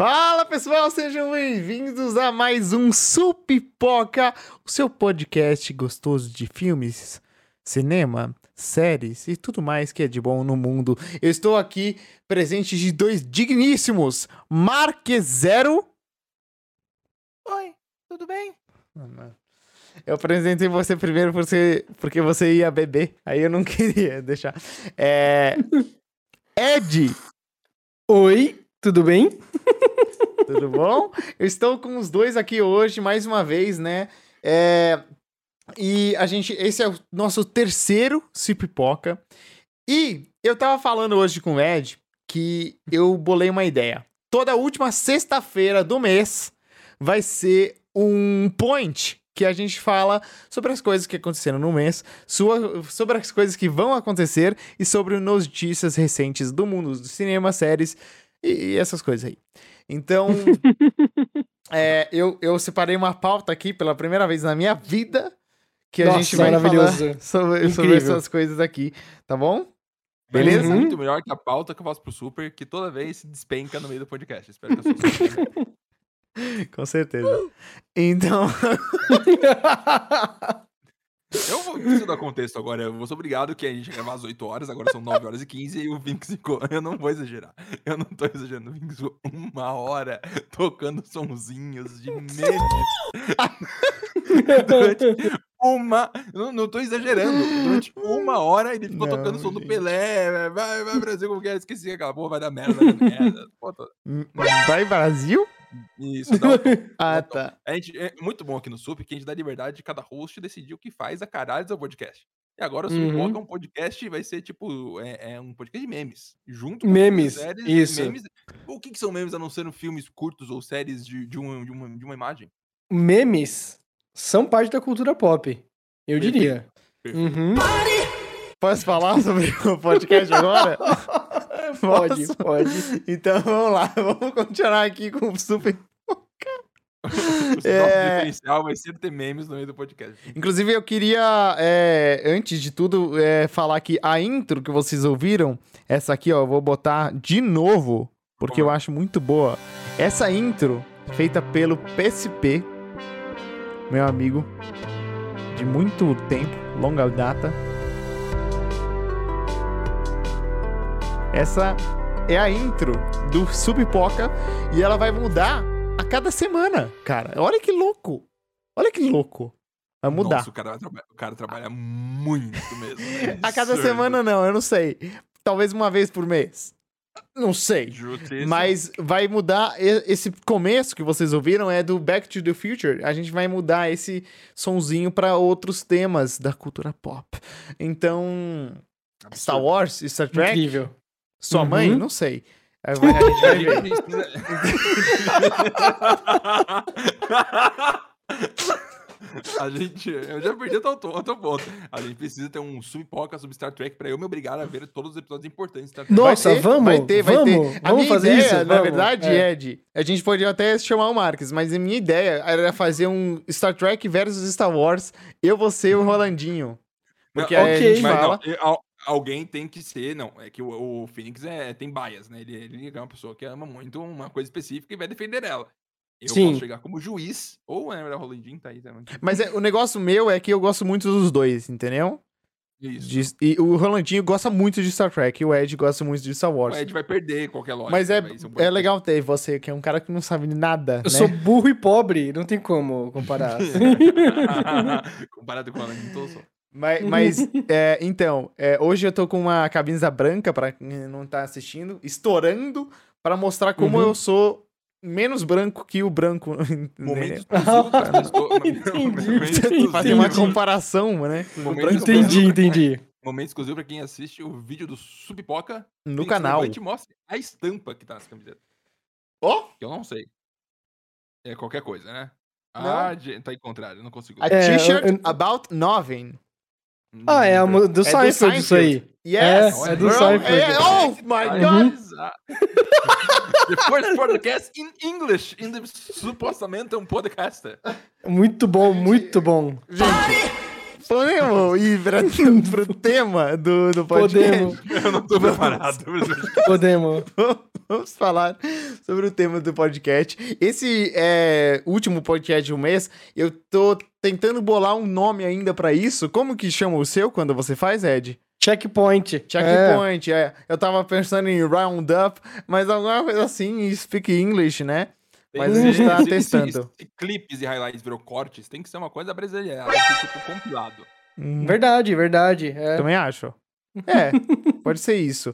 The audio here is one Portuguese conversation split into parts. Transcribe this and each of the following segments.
Fala pessoal, sejam bem-vindos a mais um Supipoca, o seu podcast gostoso de filmes, cinema, séries e tudo mais que é de bom no mundo. Eu estou aqui presente de dois digníssimos, Marque Zero. Oi, tudo bem? Eu apresentei você primeiro por você- porque você ia beber, aí eu não queria deixar. É... Ed, Oi, tudo bem? Tudo bom? Eu estou com os dois aqui hoje, mais uma vez, né? É, E a gente. Esse é o nosso terceiro Se. E eu tava falando hoje com o Ed que eu bolei uma ideia. Toda última sexta-feira do mês vai ser um point que a gente fala sobre as coisas que aconteceram no mês, sua- sobre as coisas que vão acontecer e sobre notícias recentes do mundo do cinema, séries e, e essas coisas aí. Então, é, eu, eu separei uma pauta aqui pela primeira vez na minha vida que a Nossa, gente vai maravilhoso. falar sobre, sobre essas coisas aqui, tá bom? Beleza? Beleza? Uhum. muito melhor que a pauta que eu faço pro Super, que toda vez se despenca no meio do podcast. Espero que eu sou Com certeza. Então, Eu vou preciso dar contexto agora. Eu vou ser obrigado que a gente gravar às 8 horas, agora são 9 horas e 15 e o Vinx ficou. Eu não vou exagerar. Eu não tô exagerando. O Vinx ficou uma hora tocando sonzinhos de memes. Durante uma. Não, não tô exagerando. Durante uma hora ele ficou Não, tocando o som do. Pelé. Vai, vai, Brasil, como que é? Esqueci, acabou, vai dar merda, vai dar merda. Vai Brasil? Isso, dá um Ah, Então, tá. A gente, é muito bom aqui no SUP que a gente dá liberdade de cada host decidir o que faz a caralho do podcast. E agora o Uhum. Supipoca é um podcast, vai ser tipo, é, é um podcast de memes. Junto com Memes, séries, isso. memes. O que, que são memes a não ser filmes curtos ou séries de, de, uma, de, uma, de uma imagem? Memes são parte da cultura pop, eu Perfeito, diria. perfeito. Uhum. Posso falar sobre o podcast agora? Pode, Posso? pode. Então vamos lá, vamos continuar aqui com o super. O nosso É. diferencial vai ser ter memes no meio do podcast. Inclusive, eu queria, é, antes de tudo, é, falar que a intro que vocês ouviram, essa aqui, ó, eu vou botar de novo, porque eu acho muito boa. Essa intro, feita pelo PSP, meu amigo, de muito tempo, longa data. Essa é a intro do Subpoca e ela vai mudar a cada semana, cara. Olha que louco. Olha que louco. Vai mudar. Nossa, o cara, o cara trabalha muito mesmo. né? a cada semana não, eu não sei. Talvez uma vez por mês. Não sei. Justíssimo. Mas vai mudar. Esse começo que vocês ouviram é do Back to the Future. A gente vai mudar esse sonzinho pra outros temas da cultura pop. Então, Star Absurdo. Wars, Star Trek, Incrível. Sua Uhum. mãe, não sei. Vai- a gente vai A ver. precisa- A gente. Eu já perdi até o ponto. A gente precisa ter um subpoca sobre Star Trek pra eu me obrigar a ver todos os episódios importantes de Star Trek. Nossa, Vai ter, vamos, vai ter, vai vamos, ter. A vamos minha fazer ideia, isso? na Vamos. verdade, É. Ed, a gente poderia até chamar o Marques, mas a minha ideia era fazer um Star Trek versus Star Wars, eu, você e o Rolandinho. Porque Não, aí ok. a gente Mas não, fala... al- alguém tem que ser. Não, é que o, o Phoenix é, tem bias, né? Ele, ele é uma pessoa que ama muito uma coisa específica e vai defender ela. Eu Sim. posso chegar como juiz, ou é, o Rolandinho tá aí também. Mas é- o negócio meu é que eu gosto muito dos dois, entendeu? Isso. De- e o Rolandinho gosta muito de Star Trek, e o Ed gosta muito de Star O Wars. Ed vai perder qualquer lógica. Mas é, um é legal ter você, que é um cara que não sabe nada, Eu né? sou burro e pobre, não tem como comparar. Comparado com o Rolandinho, tô só. Mas, mas, é, então, é, hoje eu tô com uma camisa branca, pra quem não tá assistindo, estourando pra mostrar como Uhum. eu sou menos branco que o branco. Momento exclusivo exclusivo- Fazer uma comparação, né? Momento entendi, entendi. Momento exclusivo pra quem assiste o vídeo do Subpipoca. No canal. Levante mostre a estampa que tá nessa camiseta. Ó, Que eu não sei. É qualquer coisa, né? Não. Ah, tá em contrário, não consigo. a É, t-shirt eu- About Nothing. Ah, é a mu- do É do Seinfeld isso aí. Yes, É, é do bro. Seinfeld. É, oh my Uhum. god! The first podcast in English in the supostamente um podcaster. Muito bom, muito bom. Gente, podemos ir pra, pro tema do, do podcast? Podemos, Eu não tô preparado. podemos. Vamos falar sobre o tema do podcast. Esse é último podcast do mês. Eu tô tentando bolar um nome ainda pra isso. Como que chama o seu quando você faz, Ed? Checkpoint. Checkpoint, é. Eu tava pensando em Roundup, mas alguma coisa assim, Speak English, né? Mas a gente tá se- se- testando. se clipes e highlights virou cortes, tem que ser uma coisa brasileira, tipo compilado. Hum, Verdade, verdade. É. Também acho. É, pode ser isso.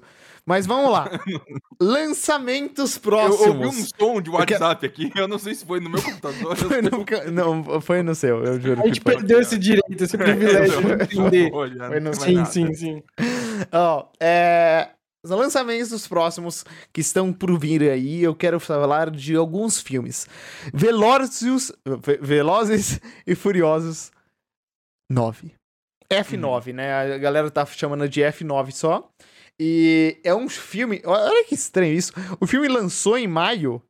Mas vamos lá. Lançamentos Eu ouvi um próximos. som de Eu WhatsApp aqui, eu não sei se foi no meu computador. Foi no Não, foi no seu, eu juro A que gente perdeu esse direito, esse privilégio de entender. Foi no- vai Sim, sim, sim. Ó, é, os lançamentos próximos que estão por vir aí, eu quero falar de alguns filmes. Velozes, Ve- Velozes e Furiosos 9. F9, né? A galera tá chamando de F9 só. E é um filme. Olha que estranho isso. O filme lançou em maio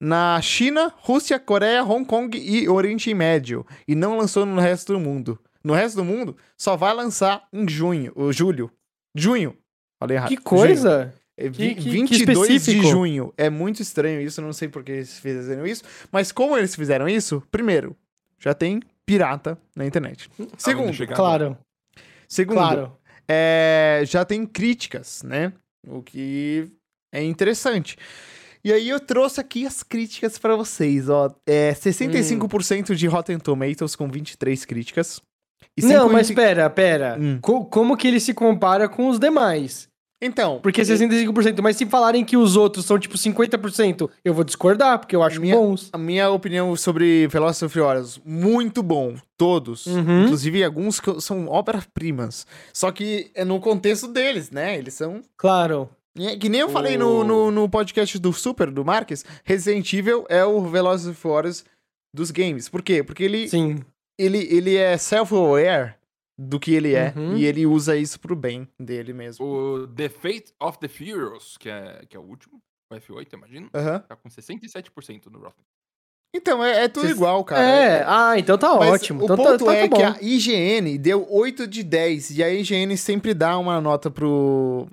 na China, Rússia, Coreia, Hong Kong e Oriente Médio. E não lançou no resto do mundo. No resto do mundo, só vai lançar em junho, ou julho. Junho. Falei errado. Que coisa! É Que- vi- que- que 22 de junho. É muito estranho isso, não sei por que eles fizeram isso. Mas como eles fizeram isso, primeiro, já tem pirata na internet. Vendo Segundo, Claro, segundo claro. É, já tem críticas, né? O que é interessante. E aí eu trouxe aqui as críticas pra vocês, ó. É 65% de Rotten Tomatoes com 23 críticas. E Não, 50 mas pera, pera. Hum. Co- como que ele se compara com os demais? Então, Porque 65%, mas se falarem que os outros são tipo 50%, eu vou discordar, porque eu acho Minha- bons. a minha opinião sobre Velozes e Furiosos, muito bom, todos. Uhum. Inclusive alguns que são obras-primas. Só que é no contexto deles, né? Eles são Claro. É, Que nem eu falei no, no, no podcast do Super, do Marques, Resident Evil é o Velozes e Furiosos dos games. Por quê? Porque ele, Sim. ele, ele é self-aware do que ele é Uhum. e ele usa isso pro bem dele mesmo. O The Fate of the Furious, que é, que é o último, o F8, imagino, Aham. tá com 67% no Rotten. Então, é, é tudo Cês- igual, cara. é, ah, então tá Mas ótimo. O então tá- ponto tá, tá é bom. que a IGN deu 8 de 10 e a IGN sempre dá uma nota pro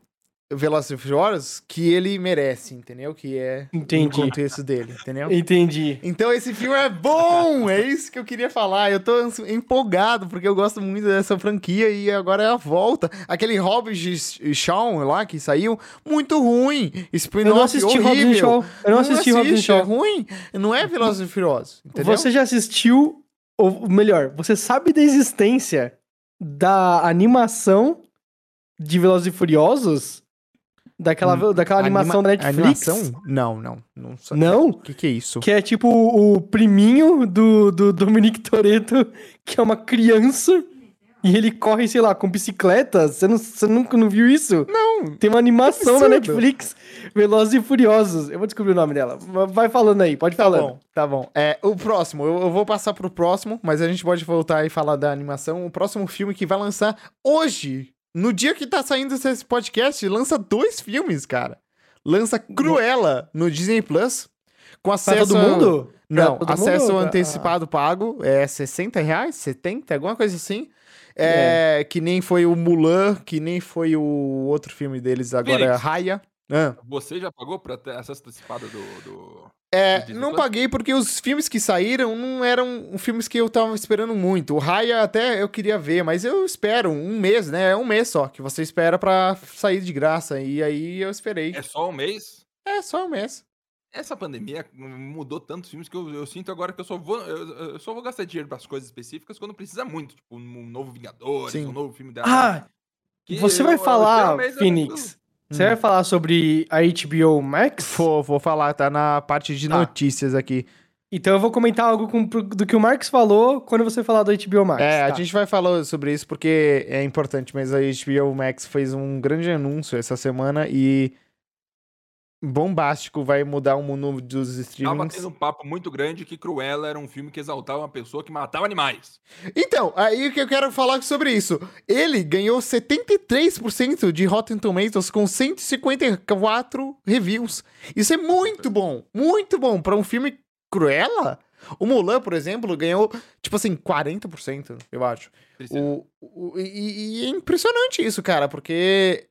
E Furiosos que ele merece, entendeu? Que é Entendi. no contexto dele, entendeu? Entendi. Então esse filme é bom! É isso que eu queria falar. Eu tô empolgado, porque eu gosto muito dessa franquia e agora é a volta. Aquele Hobbs e Shaw lá que saiu, muito ruim. Eu não Spin-off assisti horrível. and Shaw. Eu não assisti Hobbs and assiste, Shaw. É ruim. Não é Velozes e Furiosos, entendeu? Você já assistiu, ou melhor, você sabe da existência da animação de Velozes e Furiosos? Daquela, daquela animação da Netflix? Hum, Animação? Não, não. Não? Não? O que que é isso? Que é tipo o priminho do, do Dominique Toretto, que é uma criança, e ele corre, sei lá, com bicicleta. Você, não, você nunca não viu isso? Não. Tem uma animação na. Netflix, Velozes e Furiosos. Eu vou descobrir o nome dela. Vai falando aí, pode Tá falando. bom, tá bom. É, o próximo, eu, eu vou passar pro próximo, mas a gente pode voltar e falar da animação. O próximo filme que vai lançar hoje, no dia que tá saindo esse podcast, lança dois filmes, cara. Lança Cruella no Disney Plus, com Pra acesso... todo a- mundo? Não, Pra todo acesso mundo? Ah. antecipado pago, é 60 reais, 70, alguma coisa assim. É, Que nem foi o Mulan, que nem foi o outro filme deles agora, Phoenix. Raya. Ah. Você já pagou pra ter acesso antecipado do... do... É, não paguei porque os filmes que saíram não eram filmes que eu tava esperando muito. O Raya até eu queria ver, mas eu espero um mês, né? É um mês só que você espera pra sair de graça. E aí eu esperei. É só um mês? É, só um mês. Essa pandemia mudou tantos filmes que eu, eu sinto agora que eu só vou eu, eu só vou gastar dinheiro para as coisas específicas quando precisa muito, tipo um novo Vingadores, Sim. um novo filme da Ah, que você vai eu falar, Phoenix, você Hum. vai falar sobre a HBO Max? Vou, vou falar, tá na parte de Tá. notícias aqui. Então eu vou comentar algo com- do que o Marx falou quando você falar do HBO Max. É, a tá? gente vai falar sobre isso porque é importante, mas a HBO Max fez um grande anúncio essa semana e bombástico vai mudar o mundo dos Tava streamings. tendo um papo muito grande que Cruella era um filme que exaltava uma pessoa que matava animais. Então, aí que eu quero falar sobre isso. Ele ganhou 73% de Rotten Tomatoes com 154 reviews. Isso é muito bom, muito bom para um filme Cruella. O Mulan, por exemplo, ganhou, tipo assim, 40%, eu acho. O, o- e, e é impressionante isso, cara, porque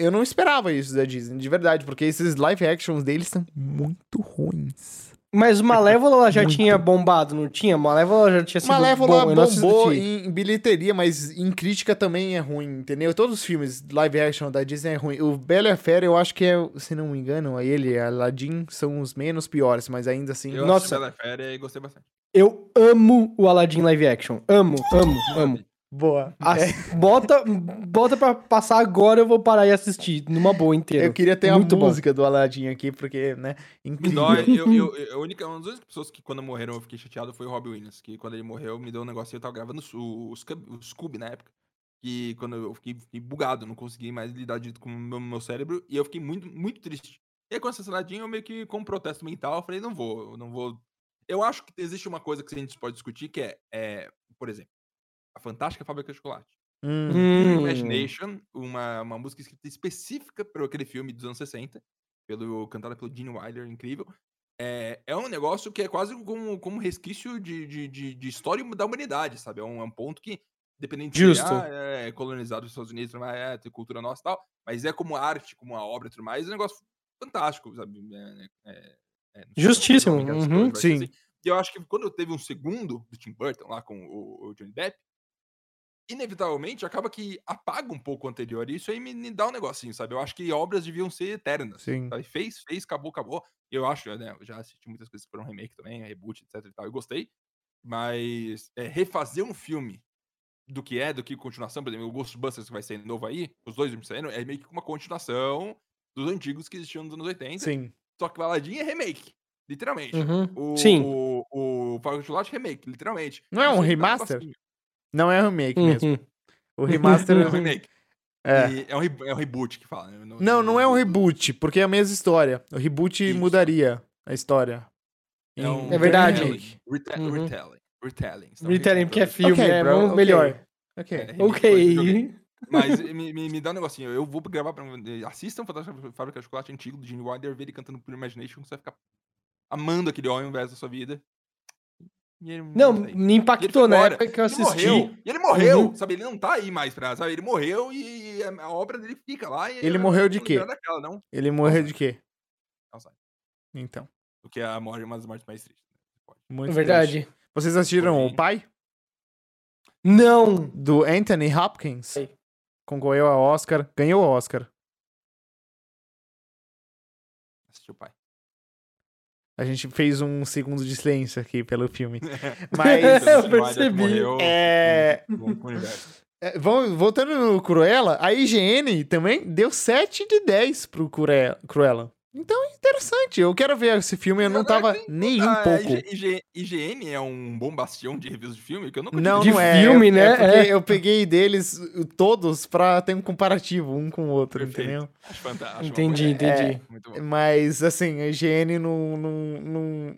eu não esperava isso da Disney, de verdade, porque esses live actions deles são muito ruins. Mas o Malévola ela já tinha bombado, não tinha? Malévola já tinha sido Malévola bom, bombou em, em bilheteria, mas em crítica também é ruim, entendeu? Todos os filmes live action da Disney é ruim. O Bela e a Fera, eu acho que é, se não me engano, ele e Aladdin são os menos piores, mas ainda assim... Eu Nossa. assisti Bela Fera e gostei bastante. Eu amo o Aladdin live action. Amo, amo, amo. Boa. As- Bota, bota pra passar agora, eu vou parar e assistir numa boa inteira. Eu queria ter Muito a bom. música do Aladdin aqui, porque, né, incrível. dói, eu, eu, eu- a única, uma das únicas pessoas que quando morreram eu fiquei chateado foi o Robbie Williams, que quando ele morreu me deu um negócio, eu tava gravando o, o, Scoob- o Scooby na época, que quando eu fiquei, fiquei bugado, não consegui mais lidar direito com o meu, meu cérebro, e eu fiquei muito, muito triste. E aí com essa saladinha eu meio que, com um protesto mental, eu falei, não vou, eu não vou... Eu acho que existe uma coisa que a gente pode discutir, que é, é por exemplo, a Fantástica Fábrica de Chocolate. Hum, Hum. Imagination, uma, uma música escrita específica para aquele filme dos anos 60, pelo, cantada pelo Gene Wilder, incrível. É, é um negócio que é quase como, como resquício de, de, de, de história da humanidade, sabe? É um, é um ponto que, dependendo de Justo. ah, é colonizado dos Estados Unidos, é, tem cultura nossa e tal, mas é como arte, como uma obra e tudo mais, é um negócio fantástico, sabe? É, é, é, sei Justíssimo, uhum, sim. assim. E eu acho que quando teve um segundo do Tim Burton lá com o, o Johnny Depp, inevitavelmente acaba que apaga um pouco o anterior. E isso aí me, me dá um negocinho, sabe? Eu acho que obras deviam ser eternas. Sim. sabe? Fez, fez, acabou, acabou. Eu acho, né? Eu já assisti muitas coisas que foram remake também, reboot, etc e tal. Eu gostei. Mas é, refazer um filme do que é, do que continuação, por exemplo, o Ghostbusters que vai ser novo aí, os dois filmes saindo, é meio que uma continuação dos antigos que existiam nos anos 80. sim. Só que o Aladdin é remake, literalmente. Uhum. O, Sim. O, o Fábrica de Chocolate remake, literalmente. Não é um remaster? negocinho. Não é remake mesmo. Uhum. O remaster É é um remake. É. É, um, re- é um reboot que fala. né? Não, não é um reboot, porque é a mesma história. O reboot Isso. mudaria a história. É, um É verdade. retelling. Rete- Uhum. Retelling. Retelling. Então, Retelling, porque é filme, né? Vamos ok. melhor. Ok. É. Ok. Mas me, me, me dá um negocinho. Eu vou gravar pra. Assistam Fantástica Fábrica de Chocolate antigo do Gene Wilder, ver ele cantando Pure Imagination, que você vai ficar amando aquele homem o resto da sua vida. Ele Não, me ele impactou na embora. época que eu Ele assisti. morreu. E ele morreu, Uhum. sabe? Ele não tá aí mais pra. Sabe? Ele morreu e a obra dele fica lá. E Ele eu morreu de quê? Daquela, não. Ele morreu de quê? Alzheimer. Então. O que é a morte, uma das mortes mais tristes. né? Muito É verdade. triste. Vocês assistiram Porém. o pai? Não. Do Anthony Hopkins? Sei. Concorreu ao Oscar. Ganhou o Oscar. Assistiu o pai. A gente fez um segundo de silêncio aqui pelo filme. Mas Mas. Eu percebi. É, Com, com o universo. é, vamos- voltando no Cruella, a IGN também deu 7 de 10 pro Cruella. Então é interessante. Eu quero ver esse filme. Eu não tava nem um Ah, pouco. IG IG IGN é um bom bastião de reviews de filme que eu nunca Não, De não é. filme, é, né? É É. eu peguei deles todos pra ter um comparativo um com o outro, Perfeito. entendeu? Acho fantástico. Entendi, É, entendi. Muito bom. Mas, assim, a higiene não, não, não,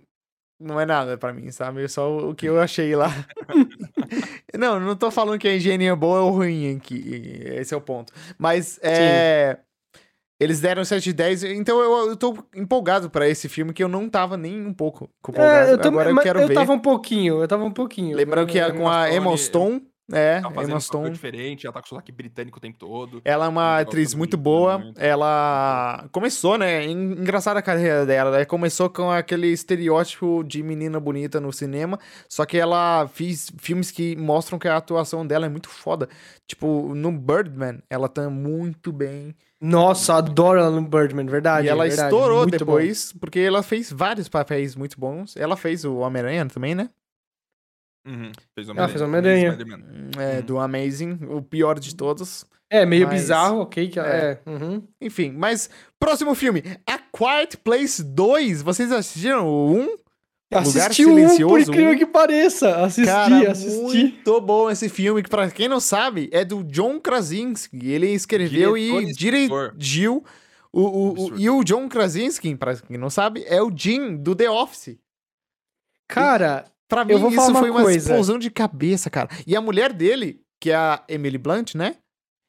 não é nada pra mim, sabe? É só o que eu achei lá. não, não tô falando que a higiene é boa ou ruim aqui. Esse é o ponto. Mas, é... Eles deram 7 de 10, então eu, eu tô empolgado pra esse filme que eu não tava nem um pouco empolgado. É, eu também, Agora eu mas quero eu ver. tava um pouquinho, eu tava um pouquinho. Lembrando que é com a Emma Stone, é, Tá Emma um Stone. diferente, ela tá com o sotaque britânico o tempo todo. Ela é uma Eu atriz muito boa. muito. Ela começou, né? en- Engraçada a carreira dela. Ela começou com aquele estereótipo de menina bonita no cinema. Só que ela fez filmes que mostram que a atuação dela é muito foda. Tipo, no Birdman, ela tá muito bem. Nossa, adoro ela no Birdman, verdade. e ela verdade, estourou muito bom. depois, porque ela fez vários papéis muito bons. Ela fez o Homem-Aranha também, né? Uhum. Fez Ela fez Homem-Aranha. É, Uhum. do Amazing, o pior de todos. É, meio Mas- bizarro, ok. Que ela, é. é. uhum. Enfim, mas próximo filme, A Quiet Place 2. Vocês assistiram o 1? Lugar Assisti um, por Silencioso, incrível um. que pareça. Assisti, Cara, assisti. muito bom esse filme, que pra quem não sabe, é do John Krasinski. Ele escreveu Diretor e e dirigiu. O, o, o- e o John Krasinski, pra quem não sabe, é o Jim do The Office. Cara, Pra mim, Eu vou falar isso uma foi uma coisa. explosão de cabeça, cara. E a mulher dele, que é a Emily Blunt, né?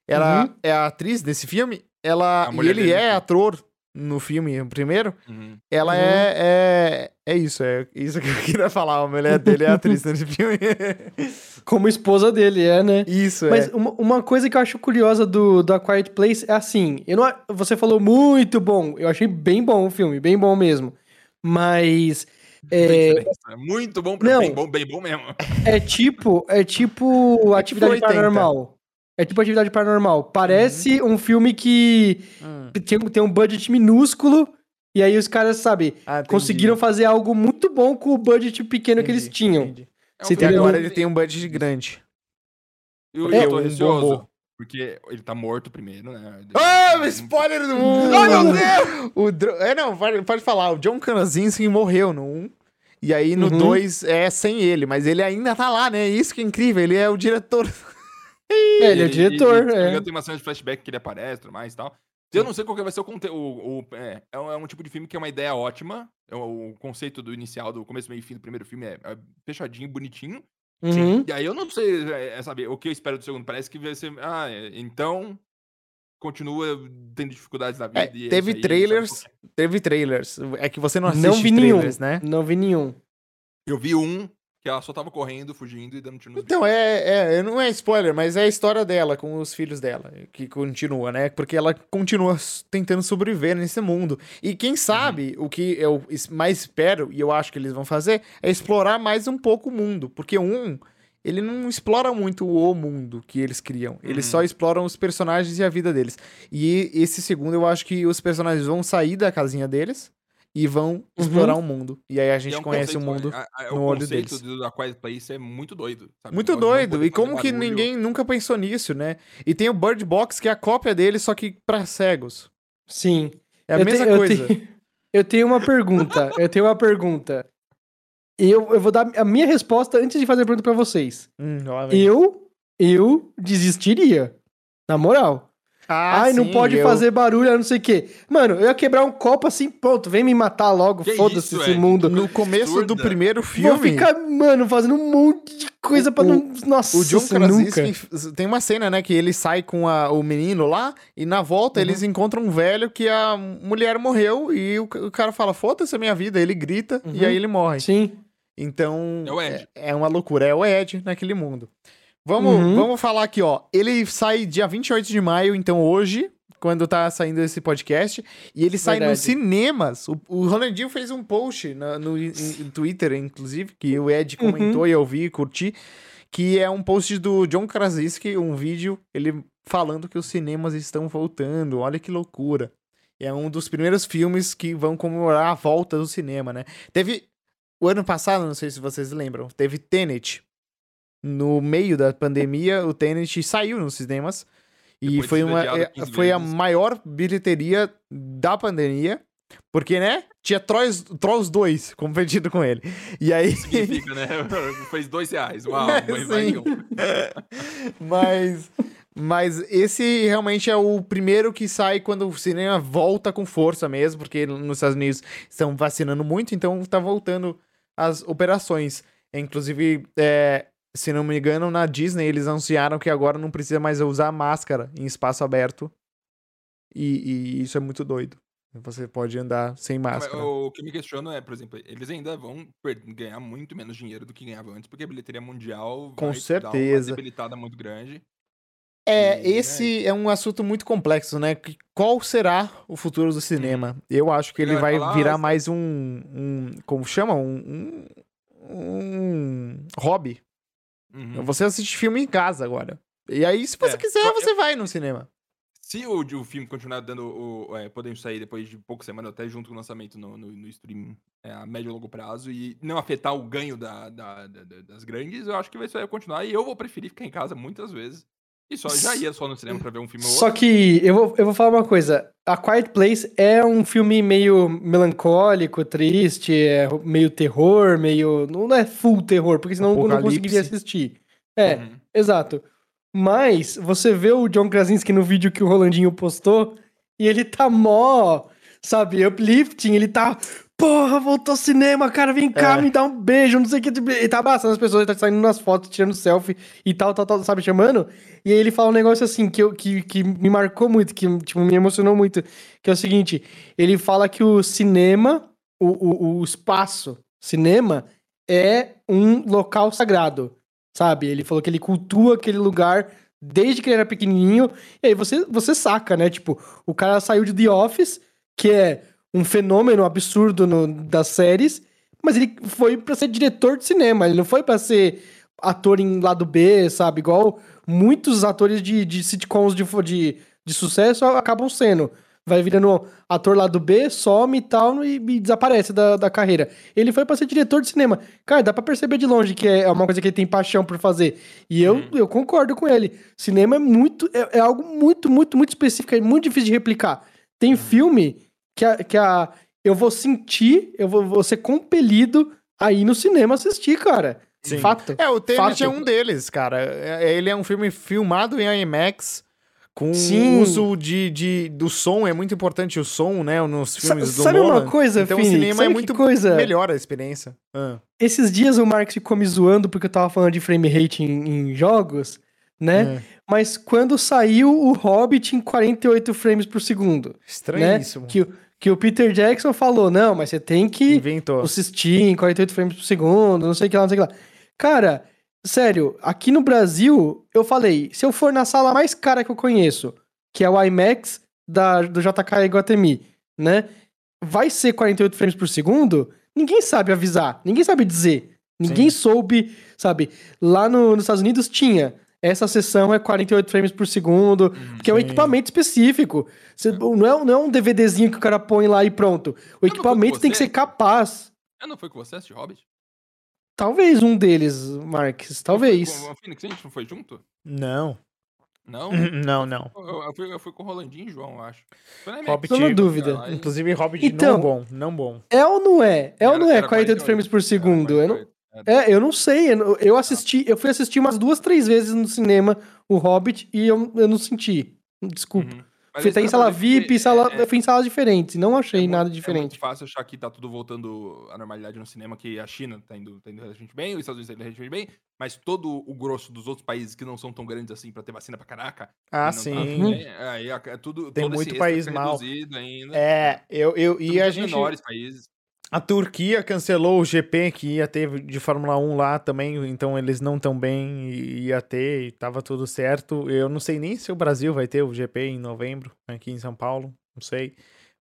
Ela Uhum. é a atriz desse filme. Ela, A e ele dele é filme. ator no filme, o primeiro, Uhum. ela Uhum. é, é. É isso, é isso que eu queria falar. A mulher dele é atriz nesse filme. Como esposa dele, é, né? Isso, Mas é. uma, uma coisa que eu acho curiosa do, do A Quiet Place é assim, eu não, você falou muito bom, eu achei bem bom o filme, bem bom mesmo. Mas é, diferença, é Muito bom pra Não. bem bom, bem bom mesmo. é tipo, é tipo atividade 80. paranormal. É tipo atividade paranormal. Parece Uhum. um filme que Hum. tem, tem um budget minúsculo e aí os caras, sabe, Ah, entendi. conseguiram fazer algo muito bom com o budget pequeno que eles Entendi, tinham. entendi. É um Você E entendeu? agora ele tem um budget grande. Eu, É, eu tô um receoso. Porque ele tá morto primeiro, né? Ah, o spoiler do mundo! Ai, meu Deus! O Dro- É, não, pode, pode falar. O John Krasinski morreu no 1. E aí no Uhum. 2 é sem ele, mas ele ainda tá lá, né? Isso que é incrível, ele é o diretor. É, ele é o diretor, E, é. tem uma cena de flashback que ele aparece e tudo mais e tal. Eu não sei qual que vai ser o conteúdo. É, é, um, é um tipo de filme que é uma ideia ótima. É o, o conceito do inicial, do começo, meio e fim do primeiro filme é, é fechadinho, bonitinho. Uhum. E aí eu não sei, é, é, sabe, o que eu espero do segundo. Parece que vai ser. Ah, é, então. Continua tendo dificuldades na vida. É, e é teve aí, trailers. Teve trailers. É que você não assiste Não vi nenhum. trailers, né? Não vi nenhum. Eu vi um que ela só tava correndo, fugindo e dando tiro nos Então, é, é, não é spoiler, mas é a história dela com os filhos dela, que continua, né? Porque ela continua tentando sobreviver nesse mundo. E quem sabe, o que eu mais espero, e eu acho que eles vão fazer, é explorar mais um pouco o mundo. Porque um, ele não explora muito o mundo que eles criam. Eles Uhum. só exploram os personagens e a vida deles. E esse segundo, eu acho que os personagens vão sair da casinha deles e vão explorar o mundo. E aí a gente é um conhece o conceito, mundo. a- a- no o olho conceito deles. do da Quiet Place é muito doido. sabe? Muito O não doido. E como que barulho. ninguém nunca pensou nisso, né? E tem o Bird Box, que é a cópia dele, só que pra cegos. Sim. É a Eu mesma te- eu coisa. te- Eu tenho uma pergunta. eu tenho uma pergunta. E eu, eu vou dar a minha resposta antes de fazer a pergunta pra vocês. Hum. Eu, eu desistiria. Na moral. Ah, Ai, não sim, pode eu- fazer barulho, não sei o quê. Mano, eu ia quebrar um copo assim, pronto, vem me matar logo, foda-se esse Ed? mundo. No começo do absurda. primeiro Vou filme, ficar, mano, fazendo um monte de coisa pra O- não. Nossa, o John nunca. Krasinski tem uma cena, né, que ele sai com a- o menino lá e na volta Uhum. eles encontram um velho que a mulher morreu e o, o cara fala, foda-se a minha vida, ele grita e Uhum. aí ele morre. Sim. Então, É o Ed. É, é uma loucura, é o Ed naquele mundo. Vamos, Uhum. vamos falar aqui, ó. Ele sai dia 28 de maio, então hoje, quando tá saindo esse podcast, e ele sai Verdade. nos cinemas. O, o Ronaldinho fez um post na- no, Twitter, inclusive, que o Ed Uhum. comentou e eu vi, curti, que é um post do John Krasinski, um vídeo, ele falando que os cinemas estão voltando. Olha que loucura. É um dos primeiros filmes que vão comemorar a volta do cinema, né? Teve o ano passado, não sei se vocês lembram, teve Tenet. No meio da pandemia, o Tenet saiu nos cinemas. E Depois de foi, uma, é, 15 foi a maior bilheteria da pandemia. Porque, né? Tinha Trolls, Trolls 2 competindo com ele. E aí. Significa, né? Fez dois reais. Uau, É, um. mas, mas esse realmente é o primeiro que sai quando o cinema volta com força mesmo, porque nos Estados Unidos estão vacinando muito, então tá voltando as operações. Inclusive, é, se não me engano, na Disney eles anunciaram que agora não precisa mais usar máscara em espaço aberto. E, e isso é muito doido. Você pode andar sem Mas máscara. O que me questiono é, por exemplo, eles ainda vão ganhar muito menos dinheiro do que ganhavam antes, porque a bilheteria mundial Com vai certeza. uma debilitada muito grande. É, E, esse é um assunto muito complexo, né? Qual será o futuro do cinema? Eu acho que ele Ele vai vai falar, virar "Ah, mais um, um. Como chama? Um. Um, um hobby. Uhum. Você assiste filme em casa agora. E aí, se você É, quiser, eu- você vai no cinema. Se o, o filme continuar dando o. É, podendo sair depois de poucas semanas, até junto com o lançamento no, no, no streaming é, a médio e longo prazo, e não afetar o ganho da, da- da- da- das grandes, eu acho que vai continuar. E eu vou preferir ficar em casa muitas vezes. E só já ia só no cinema pra ver um filme ou Só outro. que eu vou, eu vou falar uma coisa. A Quiet Place é um filme meio melancólico, triste, é meio terror, meio. Não é full terror, porque senão eu não conseguiria assistir. É, Uhum. exato. Mas você vê o John Krasinski no vídeo que o Rolandinho postou e ele tá mó, sabe, uplifting, ele tá. Porra, voltou ao cinema, cara, vem cá, É. me dá um beijo, não sei o que. Ele tá abraçando as pessoas, ele tá saindo nas fotos, tirando selfie e tal, tal, tal, sabe, chamando. E aí ele fala um negócio assim, que, eu, que, que me marcou muito, que tipo, me emocionou muito, que é o seguinte, ele fala que o cinema, o, o, o espaço cinema, é um local sagrado, sabe? Ele falou que ele cultua aquele lugar desde que ele era pequenininho, e aí você, você saca, né? Tipo, o cara saiu de The Office, que é um fenômeno absurdo no- das séries, mas ele foi pra ser diretor de cinema, ele não foi pra ser ator em lado B, sabe? Igual muitos atores de, de sitcoms de, de, de sucesso acabam sendo. Vai virando ator lado B, some e tal, e, e desaparece da, da carreira. Ele foi pra ser diretor de cinema. Cara, dá pra perceber de longe que é uma coisa que ele tem paixão por fazer. E eu, Uhum. eu concordo com ele. Cinema é muito. É, é algo muito, muito, muito específico, é muito difícil de replicar. Tem filme que a, que a. Eu vou sentir, eu vou, vou ser compelido a ir no cinema assistir, cara. Sim. Fato. É, o Tenet é um deles, cara. É- Ele é um filme filmado em IMAX, com Sim. uso de, de, do som, é muito importante o som, né, nos Sa- filmes do sabe uma Nolan. coisa, Então Fini? o cinema Sabe é muito coisa? melhor a experiência. Ah. Esses dias o Marx ficou me zoando porque eu tava falando de frame rate em, em jogos, né? É. Mas quando saiu o Hobbit em 48 frames por segundo, né? Estranhíssimo. Que, o- que o Peter Jackson falou, não, mas você tem que Inventou. assistir em 48 frames por segundo, não sei o que lá, não sei o que lá. Cara, sério, aqui no Brasil, eu falei, se eu for na sala mais cara que eu conheço, que é o IMAX da, do JK Iguatemi, né? Vai ser 48 frames por segundo? Ninguém sabe avisar, ninguém sabe dizer. Ninguém soube, sabe? Lá no- nos Estados Unidos tinha. Essa sessão é 48 frames por segundo, que é um equipamento específico. Você- não, é, não é um DVDzinho que o cara põe lá e pronto. O foi equipamento tem que ser capaz. Ah, não foi com você assistir Hobbit? Talvez um deles, Marques. Talvez. Com o Phoenix, a gente não foi junto? Não. Não? Não, não. Eu, eu fui, eu fui com o Rolandinho e João, eu acho. Foi na Hobbit, Tô na dúvida. Lá Inclusive, Hobbit Então- não bom, não bom. É ou não é? É ou não é era 48 frames por segundo? Eu não- 48, era. É, eu não sei. Eu, eu assisti, eu fui assistir umas duas, três vezes no cinema o Hobbit e eu, eu não senti. Desculpa. Uhum. Mas Fui até em sala VIP, que sala, é- é- eu fui em salas diferentes. Não achei é muito- nada É muito diferente. fácil achar que tá tudo voltando à normalidade no cinema, que a China tá indo, tá indo relativamente bem, os Estados Unidos tá indo relativamente bem, mas todo o grosso dos outros países que não são tão grandes assim pra ter vacina pra caraca. Ah, tá sim. bem, Aí é, é tudo, Tem todo esse muito extra país mal. ainda. É, eu, eu, Tem e a gente. menores países. A Turquia cancelou o GP que ia ter de Fórmula 1 lá também, então eles não tão bem e ia ter e tava tudo certo. Eu não sei nem se o Brasil vai ter o GP em novembro, aqui em São Paulo, não sei.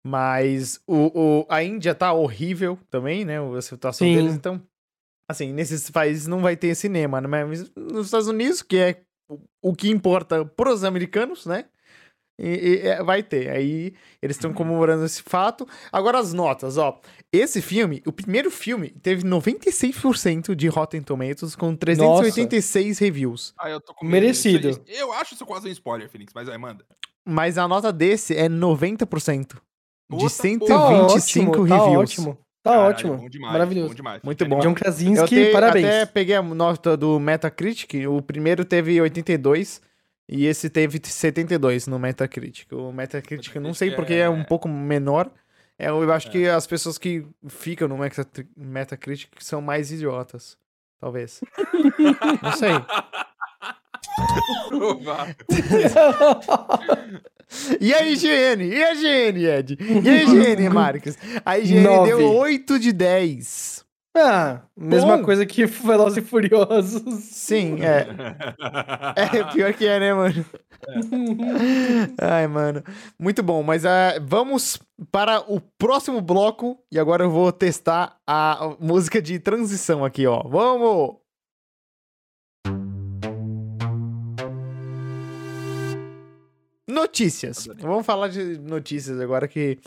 Mas o, o, a Índia tá horrível também, né? A situação Sim. deles, então. Assim, nesses países não vai ter cinema, né? Mas nos Estados Unidos, que é o, o que importa pros americanos, né? E, e, é, vai ter. Aí eles estão comemorando esse fato. Agora as notas, ó. Esse filme, o primeiro filme, teve 96% de Rotten Tomatoes com 386 reviews. Ah, eu tô com Merecido. Isso- eu acho isso quase um spoiler, Phoenix, mas vai, manda. Mas a nota desse é 90%. De Puta 125 Tá ótimo, tá reviews. ótimo. Tá Caralho, ótimo. bom demais, Maravilhoso. Bom demais. Muito bom. John Eu Krasinski, te- parabéns. até peguei a nota do Metacritic. O primeiro teve 82 e esse teve 72 no Metacritic. O Metacritic, eu não sei porque é um é- pouco menor. É, eu acho que as pessoas que ficam no Meta- Metacritic são mais idiotas. Talvez. não sei. E a IGN? E a IGN, Ed? E a IGN, Marcos? A IGN Nove. deu 8 de 10. Ah, mesma Bom. coisa que Velozes e Furiosos. Sim, é. É, pior que é, né, mano? Ai, mano. Muito bom, mas ah, vamos para o próximo bloco. E agora eu vou testar a música de transição aqui, ó. Vamos! Notícias. Vamos falar de notícias agora que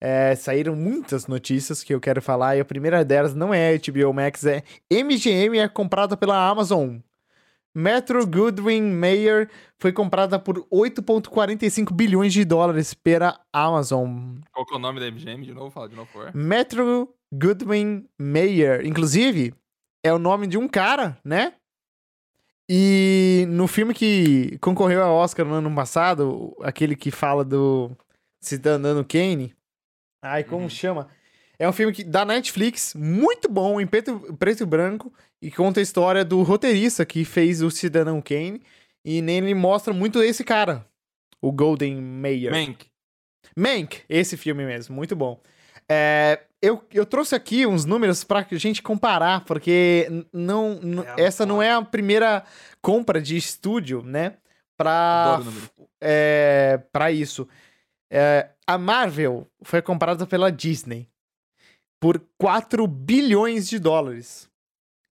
é, saíram muitas notícias que eu quero falar. E a primeira delas não é HBO Max, é MGM é comprada pela Amazon. Metro Goodwin Mayer foi comprada por 8,45 bilhões de dólares pela Amazon. Qual que é o nome da MGM? De novo, fala de novo, por. Metro Goodwin Mayer, inclusive, é o nome de um cara, né? E no filme que concorreu ao Oscar no ano passado, aquele que fala do Cidadano Kane, ai, como Uhum. chama? É um filme que, da Netflix, muito bom, em preto, preto e branco, e conta a história do roteirista que fez o Cidadão Kane. E nele mostra muito esse cara, o Golden Mayer. Mank. Mank, esse filme mesmo, muito bom. É, eu, eu trouxe aqui uns números pra gente comparar, porque não, É, essa não é a primeira compra de estúdio, né? Pra, é, pra isso. É, a Marvel foi comprada pela Disney por 4 bilhões de dólares.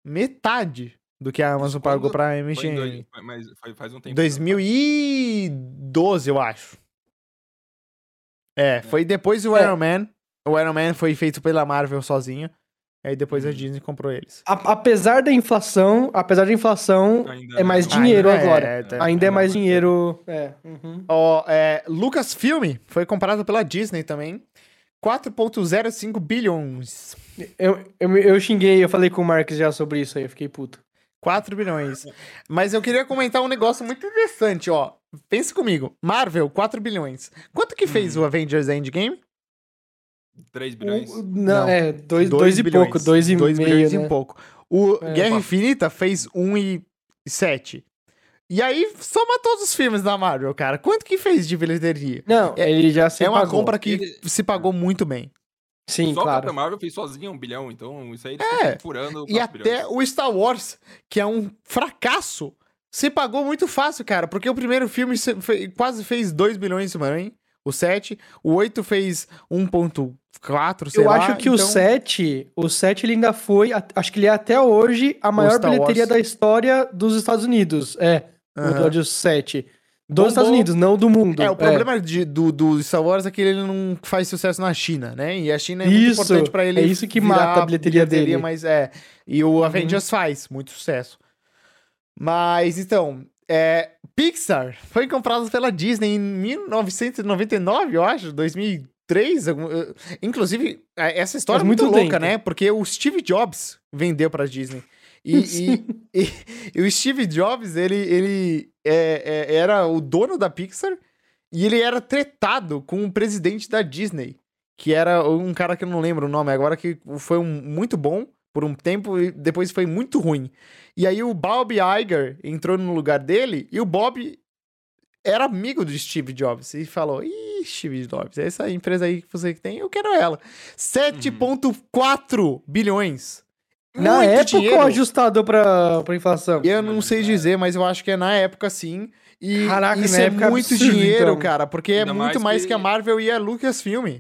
Metade do que a Amazon quando pagou pra Foi MGM. dois- mas foi- faz um tempo. 2012, eu acho. É, foi depois do É. Iron Man. O Iron Man foi feito pela Marvel sozinho. Aí depois a Uhum. Disney comprou eles. A- apesar da inflação, apesar da inflação, Ainda é mais não. dinheiro Ainda é, agora. é, tá. Ainda é Não, mais dinheiro. É. uhum. Ó, é, Lucasfilm foi comprado pela Disney também. 4,05 bilhões. Eu, eu, eu xinguei, eu falei com o Marcos já sobre isso aí, eu fiquei puto. 4 bilhões. Mas eu queria comentar um negócio muito interessante, ó. Pensa comigo. Marvel, 4 bilhões. Quanto que fez Hum. o Avengers Endgame? 3 bilhões. O- não, Não. é, dois, Dois dois e bilhões. pouco, dois e Dois meio, bilhões né? e pouco. O É. Guerra Opa. Infinita fez 1,7. E aí, soma todos os filmes da Marvel, cara. Quanto que fez de bilheteria? Não, É- ele já se é uma pagou. compra que Ele- se pagou muito bem. Sim, Só claro. Capitão Marvel fez sozinho um bilhão, então isso aí É, furando E até o Star Wars, que é um fracasso, se pagou muito fácil, cara. Porque o primeiro filme quase fez 2 bilhões também. O 7. O 8 fez 1,4, sei Eu lá. acho que o então- 7, o 7 ele ainda foi, acho que ele é até hoje a maior bilheteria Wars. da história dos Estados Unidos. É, o Aham. episódio 7. Dos Bombou. Estados Unidos, não do mundo. É, o problema de- do, do Star Wars é que ele não faz sucesso na China, né? E a China é muito Isso, importante pra ele. é isso que mata a bilheteria dele. Uhum. Mas é. E o Avengers faz muito sucesso. Mas então, é, Pixar foi comprado pela Disney em 1999, eu acho, 2003. algum- eh, Inclusive, eh, essa história é muito, muito louca, né? Porque o Steve Jobs vendeu pra Disney. E, e- e- e o Steve Jobs, ele, ele é- é- era o dono da Pixar e ele era tretado com o presidente da Disney, que era um cara que eu não lembro o nome agora, que foi um, muito bom por um tempo e depois foi muito ruim. E aí o Bob Iger entrou no lugar dele e o Bob era amigo do Steve Jobs e falou: Ih, Steve Jobs, essa empresa aí que você tem, eu quero ela. 7,4 bilhões. Na Muito época dinheiro. ou ajustado pra, pra inflação? Eu não sei dizer, mas eu acho que é na época sim. E Caraca, isso na é época é muito absurdo, dinheiro, então. cara, porque é Ainda muito mais mais que- que a Marvel e a Lucasfilm.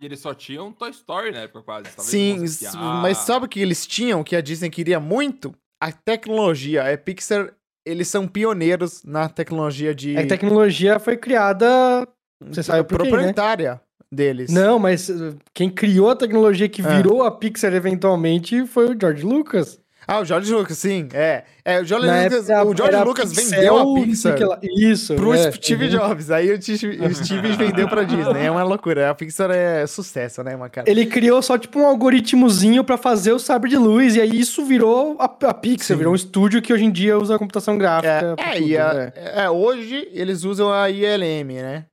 E eles só tinham Toy Story na época quase. talvez Sim, mas sabe o que eles tinham, que a Disney queria muito? A tecnologia. A Pixar, eles são pioneiros na tecnologia de A tecnologia foi criada. Você sabe por né? proprietária deles. Não, mas uh, quem criou a tecnologia que Ah. virou a Pixar eventualmente foi o George Lucas. Ah, o George Lucas, sim, é. É, o George Lucas, época o George Lucas vendeu a Pixar lá- Isso. pro é. Steve Uhum. Jobs. Aí o Steve, o Steve vendeu pra Disney. É uma loucura. A Pixar é sucesso, né, uma cara? Ele criou só tipo um algoritmozinho pra fazer o sabre de luz, e aí isso virou a, a Pixar, Sim. virou um estúdio que hoje em dia usa computação gráfica. É, é, tudo, e a- né? é, hoje eles usam a ILM, né?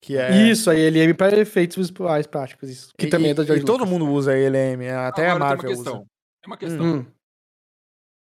Que é. Isso, ele é para efeitos visuais práticos, isso. Que e, também é da George e todo Lucas. mundo usa a ILM, até a Agora Marvel tem uma usa. questão. É uma questão. Hum.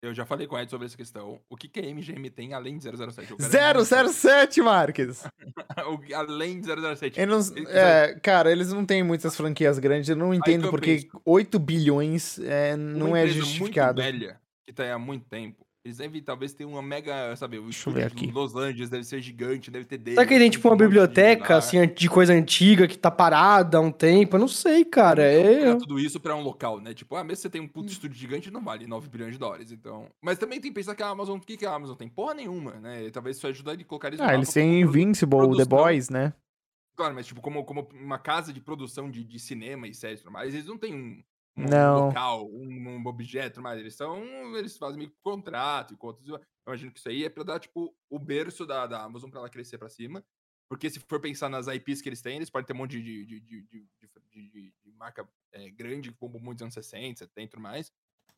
Eu já falei com o Ed sobre essa questão. O que, que a MGM tem além de 007? Eu quero 007, Marques! O que- além de 007. Eu não- Eles é, cara, eles não têm muitas franquias grandes, eu não entendo porque penso. 8 bilhões é, não é justificado. muito velha, que tá aí há muito tempo, eles devem talvez ter uma mega, sabe, o Deixa eu ver aqui. Los Angeles deve ser gigante, deve ter dele. Será que tem tipo uma um biblioteca, assim, de coisa antiga que tá parada há um tempo? Eu não sei, cara. Então, É... tudo isso pra um local, né? Tipo, ah, mesmo você tem um puto estúdio gigante, não vale 9 bilhões de dólares, então... Mas também tem que pensar que a Amazon, o que, que a Amazon tem? Porra nenhuma, né? Talvez isso ajude a colocar eles Ah, eles têm Invincible, The produção. Boys, né? Claro, mas tipo, como, como uma casa de produção de, de cinema e séries mais, eles não têm um, um Não. local, um, um objeto, mas eles são. Eles fazem meio contrato e contas. Eu imagino que isso aí é pra dar, tipo, o berço da, da Amazon pra ela crescer pra cima. Porque se for pensar nas IPs que eles têm, eles podem ter um monte de, de, de, de, de, marca é, grande, como muitos anos 60, 70 e tudo mais.